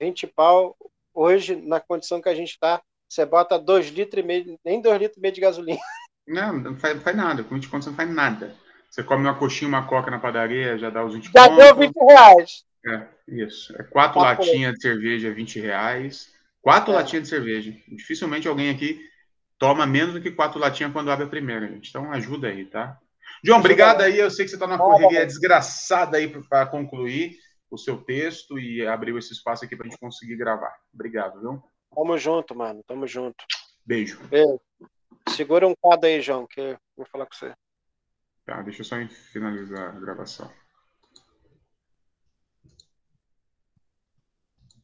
20 pau, Hoje, na condição que a gente está, você bota 2 litros e meio, nem 2 litros e meio de gasolina. Não, não faz, faz nada. Com 20 contos não faz nada. Você come uma coxinha, uma coca na padaria, já dá os 20 Já deu 20 reais. É, isso. É quatro tá latinhas de cerveja, 20 reais. Quatro é. latinhas de cerveja. Dificilmente alguém aqui toma menos do que quatro latinhas quando abre a primeira, gente. Então ajuda aí, tá? João, obrigado aí. Eu sei que você está na correria desgraçada aí para concluir o seu texto e abriu esse espaço aqui para a gente conseguir gravar. Obrigado, viu? Tamo junto, mano. Tamo junto. Beijo. Beijo. Segura um quadro aí, João, que eu vou falar com você. Tá, deixa eu só finalizar a gravação.